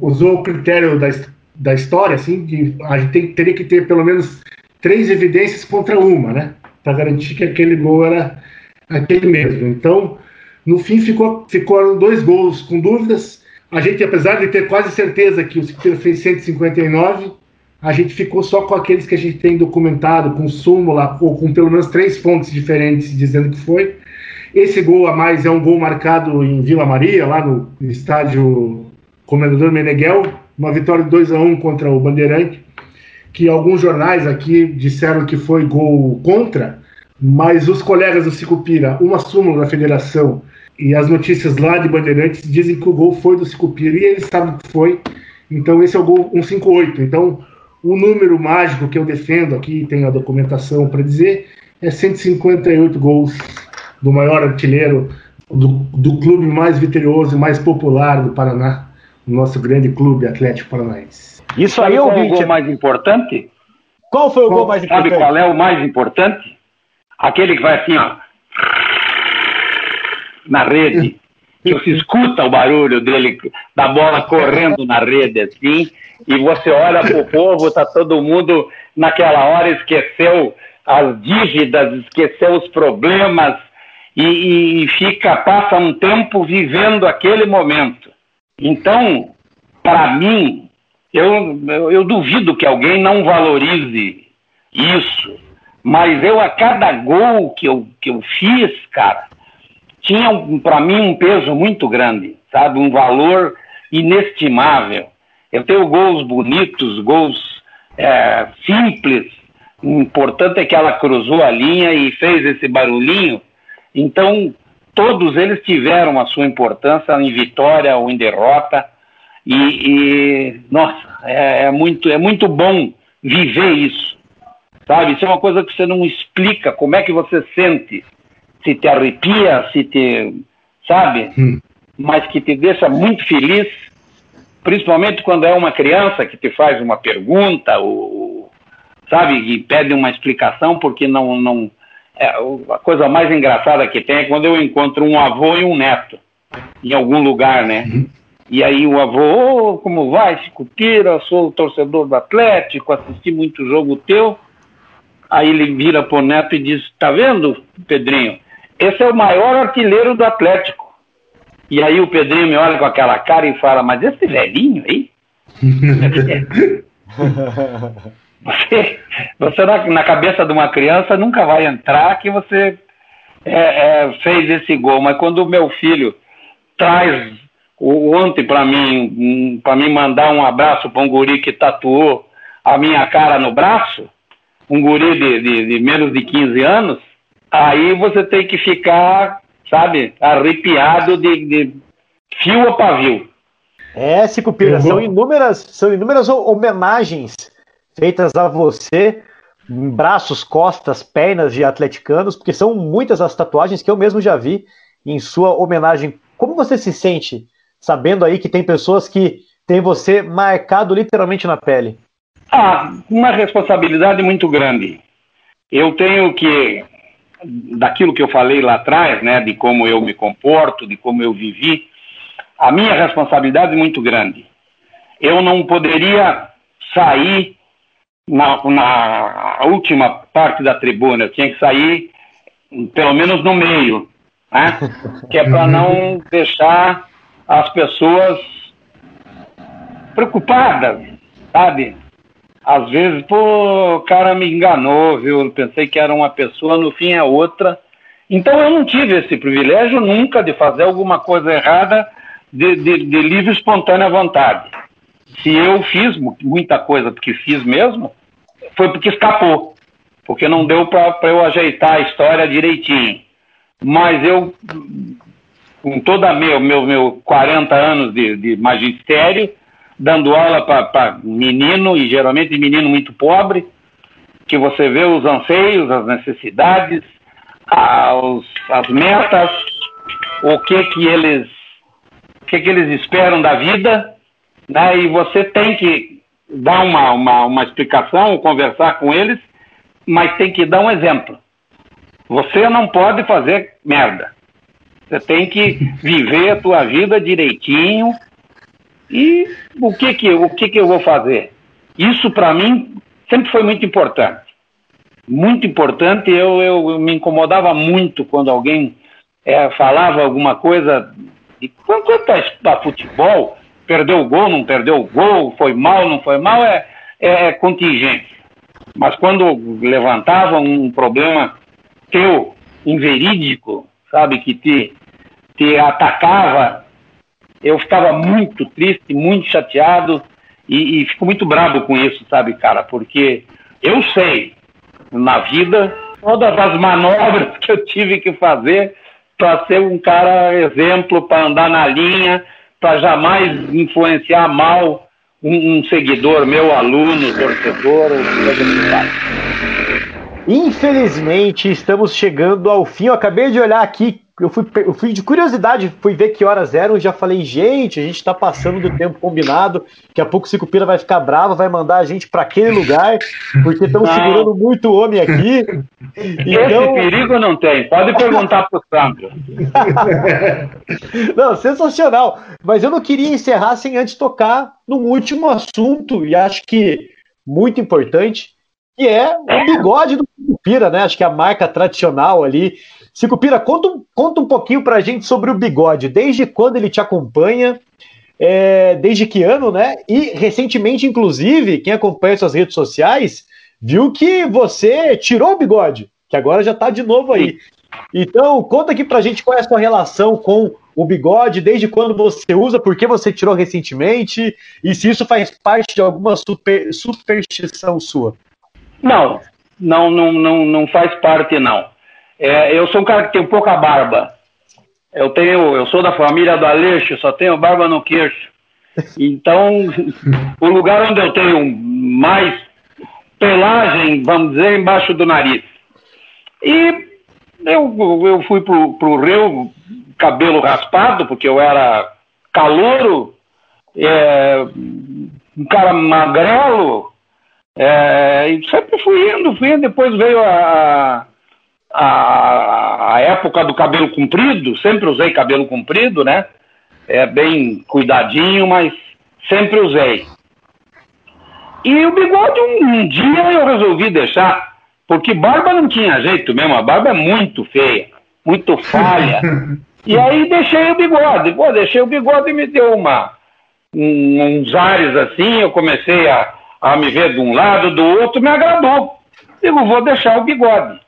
usou o critério da, da história, assim, de a gente tem, teria que ter pelo menos três evidências contra uma, né? Para garantir que aquele gol era aquele mesmo. Então, no fim, ficou, ficaram dois gols com dúvidas. A gente, apesar de ter quase certeza que o Ciclo fez 159, a gente ficou só com aqueles que a gente tem documentado, com súmula, ou com pelo menos três fontes diferentes dizendo que foi. Esse gol a mais é um gol marcado em Vila Maria, lá no estádio Comendador Meneghel, uma vitória de 2 a 1 contra o Bandeirante, que alguns jornais aqui disseram que foi gol contra, mas os colegas do Sicupira, uma súmula da federação e as notícias lá de Bandeirantes dizem que o gol foi do Sicupira e eles sabem que foi. Então esse é o gol 158. Então o número mágico que eu defendo aqui, tenho a documentação para dizer, é 158 gols do maior artilheiro do, do clube mais vitorioso e mais popular do Paraná, o nosso grande clube Atlético Paranaense. Isso aí, é o gol mais importante? Qual foi o qual, gol mais importante? Sabe qual é o mais importante? Aquele que vai assim, ó, na rede. Que você escuta o barulho dele, da bola correndo na rede, assim, e você olha pro povo, tá todo mundo naquela hora esqueceu as dígitas, esqueceu os problemas, e, e fica, passa um tempo vivendo aquele momento. Então, para mim, eu, eu duvido que alguém não valorize isso. Mas eu, a cada gol que eu, que eu fiz, cara, tinha para mim um peso muito grande, sabe? Um valor inestimável. Eu tenho gols bonitos, gols é, simples. O importante é que ela cruzou a linha e fez esse barulhinho então, todos eles tiveram a sua importância em vitória ou em derrota. E, e nossa, é, é, muito, é muito bom viver isso. Sabe? Isso é uma coisa que você não explica como é que você sente. Se te arrepia, se te. Sabe? Hum. Mas que te deixa muito feliz, principalmente quando é uma criança que te faz uma pergunta, ou, sabe? E pede uma explicação porque não, não, é, a coisa mais engraçada que tem é quando eu encontro um avô e um neto em algum lugar, né? Uhum. E aí o avô, oh, como vai, Cicupira? Sou torcedor do Atlético, assisti muito jogo teu. Aí ele vira pro neto e diz, tá vendo, Pedrinho? Esse é o maior artilheiro do Atlético. E aí o Pedrinho me olha com aquela cara e fala, mas esse velhinho aí? Você, você na, na, cabeça de uma criança nunca vai entrar que você é, é, fez esse gol. Mas quando o meu filho traz o, ontem para mim, para mim mandar um abraço para um guri que tatuou a minha cara no braço, um guri de, de, de menos de 15 anos, aí você tem que ficar, sabe, arrepiado de, de fio a pavio. É, Cicupira, são inúmeras, são inúmeras homenagens feitas a você, braços, costas, pernas de atleticanos, porque são muitas as tatuagens que eu mesmo já vi em sua homenagem. Como você se sente sabendo aí que tem pessoas que têm você marcado literalmente na pele? Ah, uma responsabilidade muito grande. Eu tenho que, daquilo que eu falei lá atrás, né, de como eu me comporto, de como eu vivi, a minha responsabilidade é muito grande. Eu não poderia sair na, na última parte da tribuna, eu tinha que sair pelo menos no meio, né? <laughs> que é para não deixar as pessoas preocupadas, sabe? Às vezes, pô, o cara me enganou, viu? Eu pensei que era uma pessoa, no fim é outra. Então eu não tive esse privilégio nunca de fazer alguma coisa errada de, de, de livre espontânea vontade. Se eu fiz muita coisa porque fiz mesmo, foi porque escapou. Porque não deu para eu ajeitar a história direitinho. Mas eu, com toda meu, meu, meu 40 anos de, de magistério, dando aula para menino, e geralmente menino muito pobre, que você vê os anseios, as necessidades, as, as metas, o que que eles o que que eles esperam da vida, né? E você tem que dar uma, uma, uma explicação, conversar com eles, mas tem que dar um exemplo. Você não pode fazer merda. Você tem que viver a tua vida direitinho. E o que que, o que, que eu vou fazer? Isso para mim sempre foi muito importante. Muito importante. Eu, eu me incomodava muito quando alguém é, falava alguma coisa. E quanto a, a futebol, perdeu o gol, não perdeu o gol, foi mal, não foi mal, é, é, é contingente. Mas quando levantava um problema teu, inverídico, sabe, que te, te atacava, eu ficava muito triste, muito chateado e, e fico muito bravo com isso, sabe, cara, porque eu sei, na vida, todas as manobras <laughs> que eu tive que fazer para ser um cara exemplo, para andar na linha, para jamais influenciar mal um, um, seguidor, meu aluno, torcedor, coisa que Infelizmente, estamos chegando ao fim. Eu acabei de olhar aqui eu fui, eu fui de curiosidade, fui ver que horas eram e já falei, gente, a gente está passando do tempo combinado, daqui a pouco o Cicupira vai ficar bravo, vai mandar a gente para aquele lugar, porque estão segurando muito homem aqui. Então... Esse perigo não tem, pode perguntar para o Sandro. <laughs> não, sensacional. Mas eu não queria encerrar sem antes tocar num último assunto, e acho que muito importante, que é o bigode do Cicupira, né? Acho que é a marca tradicional ali Cicupira, conta, conta um pouquinho pra gente sobre o bigode. Desde quando ele te acompanha? É, desde que ano, né? E recentemente, inclusive, quem acompanha suas redes sociais viu que você tirou o bigode, que agora já tá de novo aí. Então, conta aqui pra gente qual é a sua relação com o bigode, desde quando você usa, por que você tirou recentemente, e se isso faz parte de alguma super, superstição sua. Não, não, não, não, não faz parte, não. É, eu sou um cara que tem pouca barba. Eu tenho, eu sou da família do Aleixo, só tenho barba no queixo. Então, o lugar onde eu tenho mais pelagem, vamos dizer, é embaixo do nariz. E eu, eu fui pro, pro Rio, cabelo raspado, porque eu era calouro, é, um cara magrelo, é, e sempre fui indo, fui indo. Depois veio a, a, a época do cabelo comprido, sempre usei cabelo comprido, né? É bem cuidadinho, mas sempre usei. E o bigode, um, um, dia eu resolvi deixar, porque barba não tinha jeito mesmo, a barba é muito feia, muito falha. <laughs> e aí deixei o bigode. Pô, deixei o bigode e me deu uma, um, uns ares assim, eu comecei a, a me ver de um lado, do outro, me agradou. Digo, vou deixar o bigode.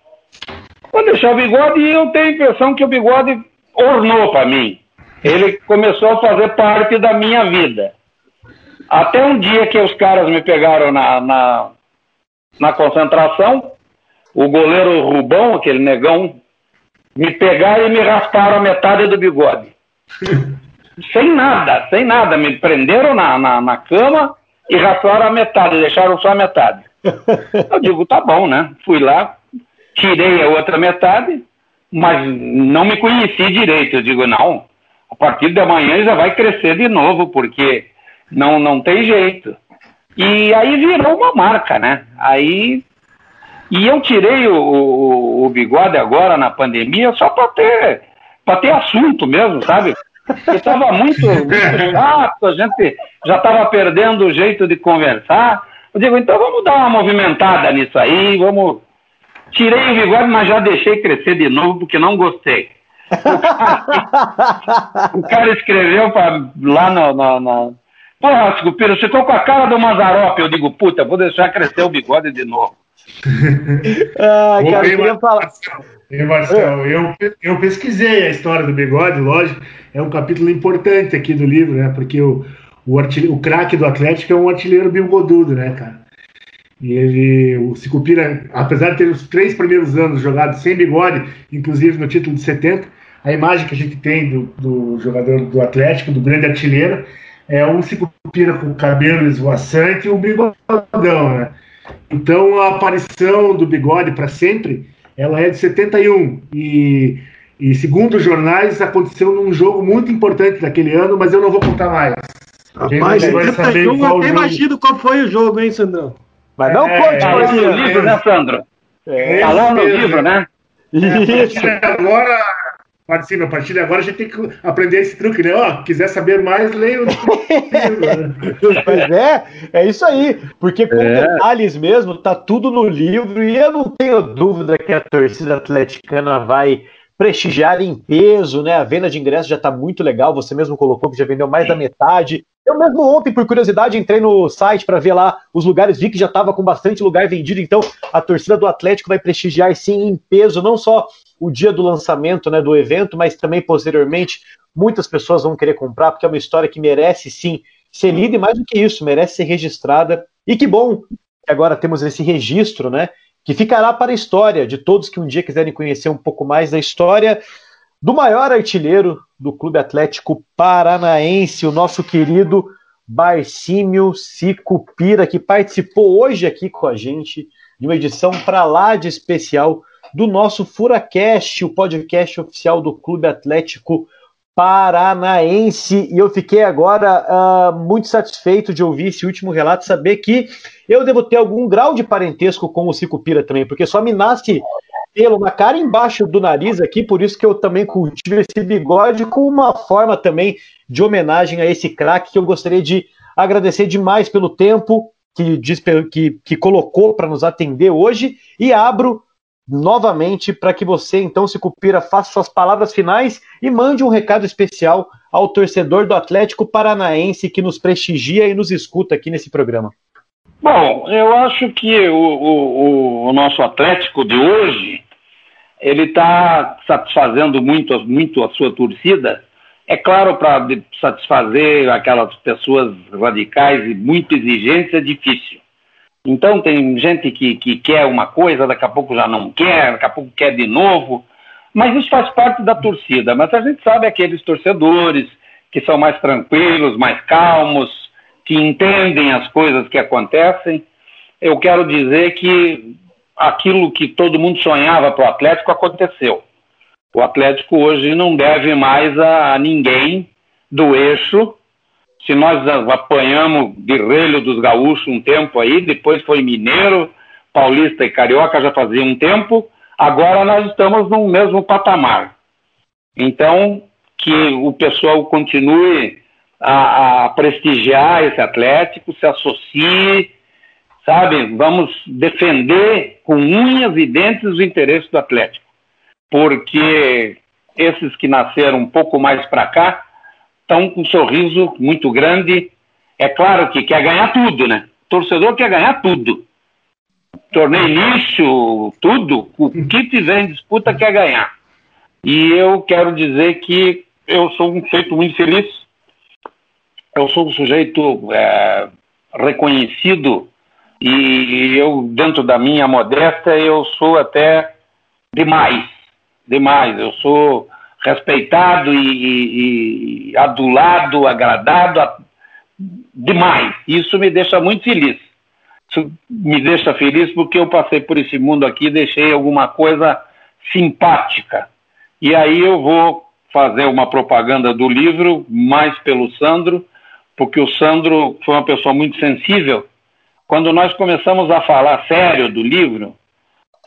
Vou deixar o bigode e eu tenho a impressão que o bigode ornou para mim. Ele começou a fazer parte da minha vida. Até um dia que os caras me pegaram na, na, na concentração, o goleiro Rubão, aquele negão, me pegaram e me rasparam a metade do bigode. <laughs> sem nada, sem nada. Me prenderam na, na, na cama e rasparam a metade, deixaram só a metade. <laughs> Eu digo, tá bom, né? Fui lá, tirei a outra metade, mas não me conheci direito. Eu digo, não, a partir de amanhã já vai crescer de novo, porque não, não tem jeito. E aí virou uma marca, né? Aí. E eu tirei o, o, o bigode agora na pandemia só para ter, pra ter assunto mesmo, sabe? Porque estava muito, muito <laughs> chato, a gente já estava perdendo o jeito de conversar. Eu digo, então vamos dar uma movimentada nisso aí, vamos Tirei o bigode, mas já deixei crescer de novo porque não gostei. O cara, o cara escreveu pra, lá no, no, no... Porra, Scupira, você ficou com a cara do Mazarope. Eu digo, puta, vou deixar crescer o bigode de novo. ah, cara, eu queria falar. Marcelo, eu, eu pesquisei a história do bigode, lógico, é um capítulo importante aqui do livro, né? Porque o, o, o craque do Atlético é um artilheiro bigodudo, né, cara? E ele, o Sicupira, apesar de ter os três primeiros anos jogados sem bigode, inclusive no título de 70, a imagem que a gente tem do, do jogador do Atlético, do grande artilheiro, é um Sicupira com cabelo esvoaçante e um bigodão, né? Então a aparição do bigode para sempre, ela é de 71 e, e segundo os jornais aconteceu num jogo muito importante daquele ano, mas eu não vou contar mais. Rapaz, 71, eu até imagino qual foi o jogo, hein, Sandrão? Mas não é, conte tá lá no livro, né, Sandro? É, tá lá no livro, né? Isso. Agora, participa, a partir de agora a gente tem que aprender esse truque, né? Ó, quiser saber mais, leia o livro. <laughs> pois é, é isso aí. Porque com é. detalhes mesmo, tá tudo no livro e eu não tenho dúvida que a torcida atleticana vai prestigiar em peso, né? A venda de ingressos já está muito legal. Você mesmo colocou que já vendeu mais da metade. Eu mesmo ontem, por curiosidade, entrei no site para ver lá os lugares, vi que já estava com bastante lugar vendido. Então, a torcida do Atlético vai prestigiar sim em peso, não só o dia do lançamento, né, do evento, mas também posteriormente. Muitas pessoas vão querer comprar porque é uma história que merece sim ser lida e mais do que isso, merece ser registrada. E que bom que agora temos esse registro, né? Que ficará para a história de todos que um dia quiserem conhecer um pouco mais da história do maior artilheiro do Clube Atlético Paranaense, o nosso querido Barcímio Sicupira, que participou hoje aqui com a gente de uma edição para lá de especial do nosso Furacast, o podcast oficial do Clube Atlético Paranaense. E eu fiquei agora uh, muito satisfeito de ouvir esse último relato, saber que eu devo ter algum grau de parentesco com o Cicupira também, porque só me nasce pelo na cara embaixo do nariz aqui, por isso que eu também cultivo esse bigode com uma forma também de homenagem a esse craque que eu gostaria de agradecer demais pelo tempo que, que, que colocou para nos atender hoje. E abro novamente para que você, então, se cupira, faça suas palavras finais e mande um recado especial ao torcedor do Atlético Paranaense que nos prestigia e nos escuta aqui nesse programa. Bom, eu acho que o, o, o nosso Atlético de hoje ele está satisfazendo muito, muito a sua torcida. É claro, para satisfazer aquelas pessoas radicais e muito exigentes é difícil. Então tem gente que, que quer uma coisa, daqui a pouco já não quer, daqui a pouco quer de novo. Mas isso faz parte da torcida. Mas a gente sabe aqueles torcedores que são mais tranquilos, mais calmos, que entendem as coisas que acontecem. Eu quero dizer que aquilo que todo mundo sonhava para o Atlético aconteceu. O Atlético hoje não deve mais a, a ninguém do eixo se nós apanhamos guerreiro dos gaúchos um tempo aí, depois foi mineiro, paulista e carioca já fazia um tempo, agora nós estamos no mesmo patamar. Então, que o pessoal continue a, a prestigiar esse Atlético, se associe, sabe? Vamos defender com unhas e dentes os interesses do Atlético, porque esses que nasceram um pouco mais para cá estão com um sorriso muito grande. É claro que quer ganhar tudo, né? O torcedor quer ganhar tudo. Torneio lixo, tudo. O que tiver em disputa quer ganhar. E eu quero dizer que eu sou um sujeito muito feliz. Eu sou um sujeito é, reconhecido e eu, dentro da minha modéstia, eu sou até demais. Demais. Eu sou respeitado e, e, e adulado, agradado a, demais. Isso me deixa muito feliz. Isso me deixa feliz porque eu passei por esse mundo aqui deixei alguma coisa simpática. E aí eu vou fazer uma propaganda do livro, mais pelo Sandro, porque o Sandro foi uma pessoa muito sensível. Quando nós começamos a falar sério do livro,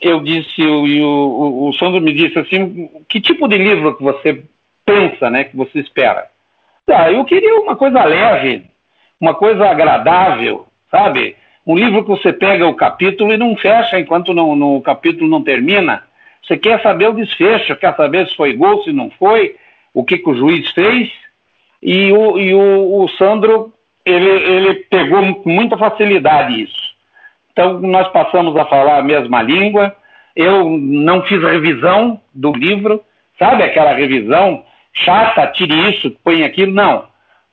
eu disse, e o, o, o Sandro me disse assim, que tipo de livro que você pensa, né, que você espera? Ah, eu queria uma coisa leve, uma coisa agradável, sabe? Um livro que você pega o capítulo e não fecha enquanto não, no, o capítulo não termina. Você quer saber o desfecho, quer saber se foi gol, se não foi, o que, que o juiz fez. E o, e o, o Sandro, ele, ele pegou com muita facilidade isso. Então, nós passamos a falar a mesma língua. Eu não fiz revisão do livro, sabe aquela revisão chata, tire isso, põe aquilo. Não.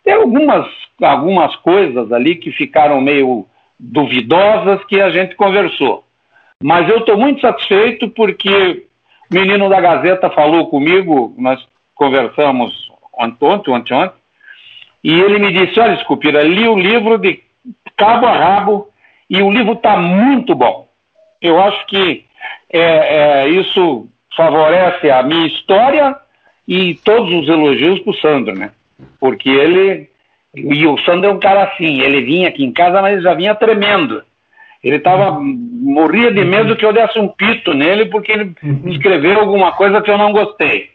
Tem algumas, algumas coisas ali que ficaram meio duvidosas que a gente conversou. Mas eu estou muito satisfeito porque o menino da Gazeta falou comigo, nós conversamos ontem, ontem, ontem, e ele me disse, olha, Escupira, li o livro de cabo a rabo, e o livro está muito bom. Eu acho que é, é, isso favorece a minha história e todos os elogios para o Sandro, né? Porque ele. E o Sandro é um cara assim, ele vinha aqui em casa, mas já vinha tremendo. Ele tava, morria de medo que eu desse um pito nele porque ele escreveu alguma coisa que eu não gostei.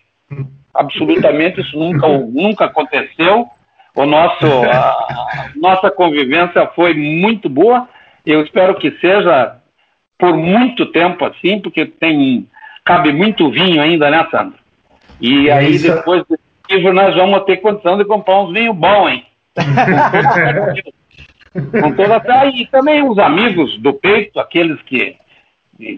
Absolutamente isso nunca, nunca aconteceu. O nosso, a nossa convivência foi muito boa eu espero que seja por muito tempo assim, porque tem cabe muito vinho ainda, né, Sandro? E aí Isso. depois do livro nós vamos ter condição de comprar uns vinhos bons, hein? Com toda a... E também os amigos do peito, aqueles que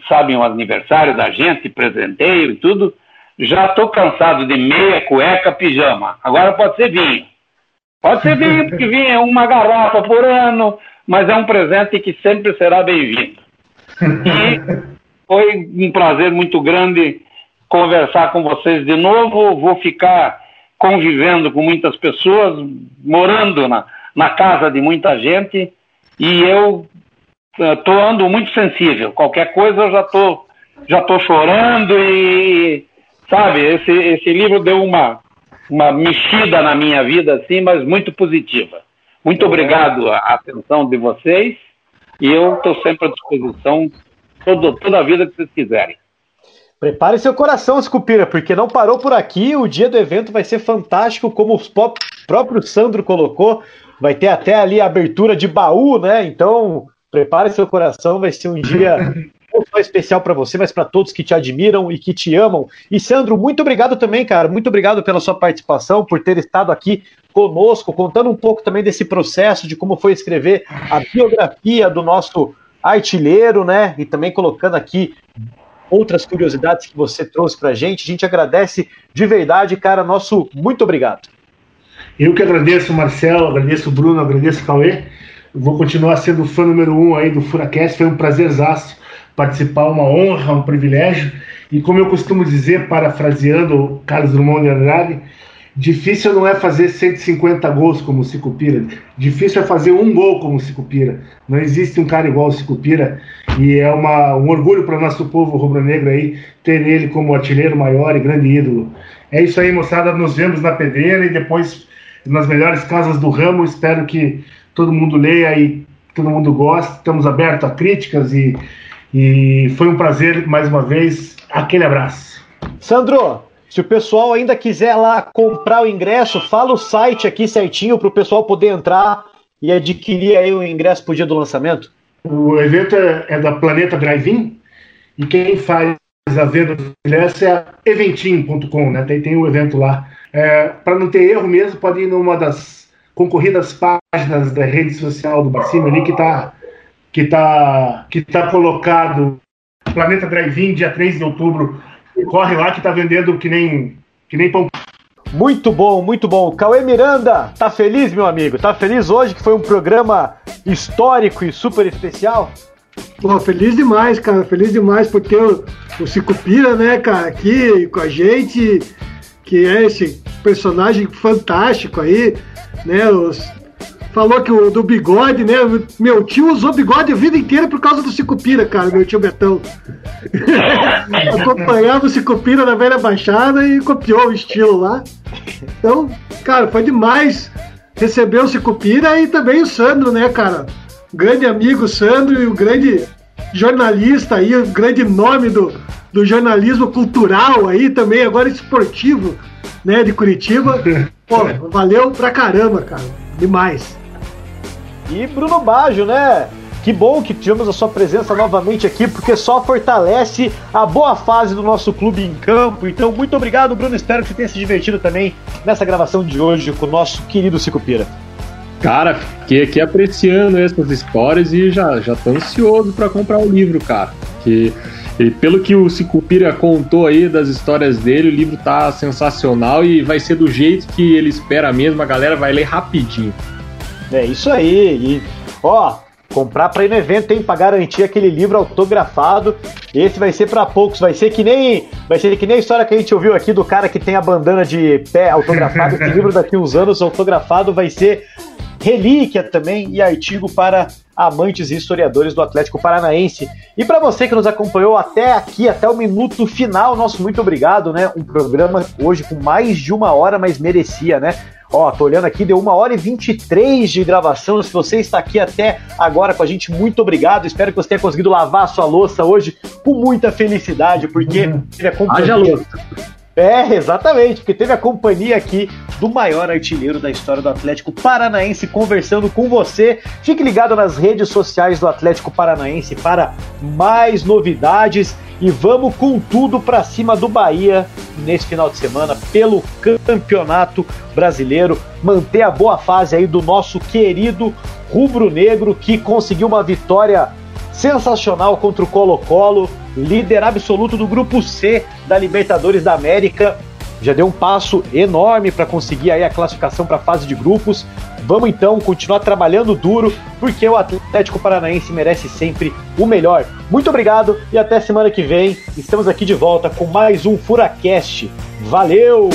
sabem o aniversário da gente, presenteio e tudo, já estou cansado de meia, cueca, pijama. Agora pode ser vinho. Pode ser vinho, porque vinho é uma garrafa por ano, mas é um presente que sempre será bem-vindo. E foi um prazer muito grande conversar com vocês de novo. Vou ficar convivendo com muitas pessoas, morando na, na casa de muita gente, e eu estou uh, ando muito sensível. Qualquer coisa eu já estou já estou chorando e, sabe, esse, esse livro deu uma, uma mexida na minha vida, assim, mas muito positiva. Muito obrigado a atenção de vocês e eu estou sempre à disposição todo, toda a vida que vocês quiserem. Prepare seu coração, Escupira, porque não parou por aqui. O dia do evento vai ser fantástico, como o próprio Sandro colocou. Vai ter até ali a abertura de baú, né? Então, prepare seu coração, vai ser um dia <laughs> não só especial para você, mas para todos que te admiram e que te amam. E Sandro, muito obrigado também, cara. Muito obrigado pela sua participação, por ter estado aqui conosco, contando um pouco também desse processo, de como foi escrever a biografia do nosso artilheiro, né? E também colocando aqui outras curiosidades que você trouxe para a gente. A gente agradece de verdade, cara. Nosso muito obrigado. Eu que agradeço, Marcelo, agradeço Bruno, agradeço Cauê. vou continuar sendo fã número um aí do Furacast. Foi um prazerzaço participar, uma honra, um privilégio. E como eu costumo dizer, parafraseando Carlos Drummond de Andrade, difícil não é fazer 150 gols como o Cicupira, difícil é fazer um gol como o Cicupira. Não existe um cara igual o Cicupira e é uma, um orgulho para o nosso povo rubro-negro aí ter ele como artilheiro maior e grande ídolo. É isso aí, moçada. Nos vemos na pedreira e depois nas melhores casas do ramo. Espero que todo mundo leia e todo mundo goste. Estamos abertos a críticas e e foi um prazer mais uma vez. Aquele abraço. Sandro, se o pessoal ainda quiser lá comprar o ingresso, fala o site aqui certinho para o pessoal poder entrar e adquirir aí o ingresso para o dia do lançamento. O evento é, é da Planeta Drive-In e quem faz a venda do ingresso é eventim.com, né? Tem, tem o um evento lá. É, para não ter erro mesmo, pode ir numa das concorridas páginas da rede social do Bacino ali que está que está que tá colocado Planeta Drive-In, dia 3 de outubro. Corre lá que está vendendo que nem, que nem pão. Muito bom, muito bom. Cauê Miranda, tá feliz, meu amigo? Tá feliz hoje que foi um programa histórico e super especial? Pô, feliz demais, cara. Feliz demais por ter o, o Cicupira, né, cara, aqui com a gente, que é esse personagem fantástico aí, né? Os, falou que o do bigode, né? Meu tio usou bigode a vida inteira por causa do Cicupira, cara, meu tio Betão. <laughs> Acompanhava o Cicupira na velha baixada e copiou o estilo lá. Então, cara, foi demais receber o Cicupira e também o Sandro, né, cara? O grande amigo Sandro e o grande jornalista aí, o grande nome do, do jornalismo cultural aí também, agora esportivo, né, de Curitiba. <laughs> Pô, valeu pra caramba, cara. Demais. E Bruno Baggio, né? Que bom que tivemos a sua presença novamente aqui, porque só fortalece a boa fase do nosso clube em campo. Então, muito obrigado, Bruno. Espero que você tenha se divertido também nessa gravação de hoje com o nosso querido Cicupira. Cara, fiquei aqui apreciando essas histórias e já, já tô ansioso para comprar o livro, cara. Que e pelo que o Cicupira contou aí das histórias dele, o livro tá sensacional e vai ser do jeito que ele espera mesmo, a galera vai ler rapidinho. É isso aí. E, ó, comprar para ir no evento tem para garantir aquele livro autografado. Esse vai ser para poucos, vai ser que nem vai ser que nem a história que a gente ouviu aqui do cara que tem a bandana de pé autografado. Esse livro daqui uns anos autografado vai ser relíquia também e artigo para amantes e historiadores do Atlético Paranaense. E para você que nos acompanhou até aqui, até o minuto final, nosso muito obrigado, né? Um programa hoje com mais de uma hora, mas merecia, né? Ó, tô olhando aqui, deu uma hora e 23 de gravação. Se você está aqui até agora com a gente, muito obrigado. Espero que você tenha conseguido lavar a sua louça hoje com muita felicidade, porque uhum. teve a companhia. Haja louça. É, exatamente, porque teve a companhia aqui do maior artilheiro da história do Atlético Paranaense conversando com você. Fique ligado nas redes sociais do Atlético Paranaense para mais novidades e vamos com tudo para cima do Bahia nesse final de semana pelo Campeonato Brasileiro, manter a boa fase aí do nosso querido rubro-negro que conseguiu uma vitória sensacional contra o Colo-Colo, líder absoluto do grupo C da Libertadores da América. Já deu um passo enorme para conseguir aí a classificação para a fase de grupos. Vamos então continuar trabalhando duro, porque o Atlético Paranaense merece sempre o melhor. Muito obrigado e até semana que vem. Estamos aqui de volta com mais um Furacast. Valeu!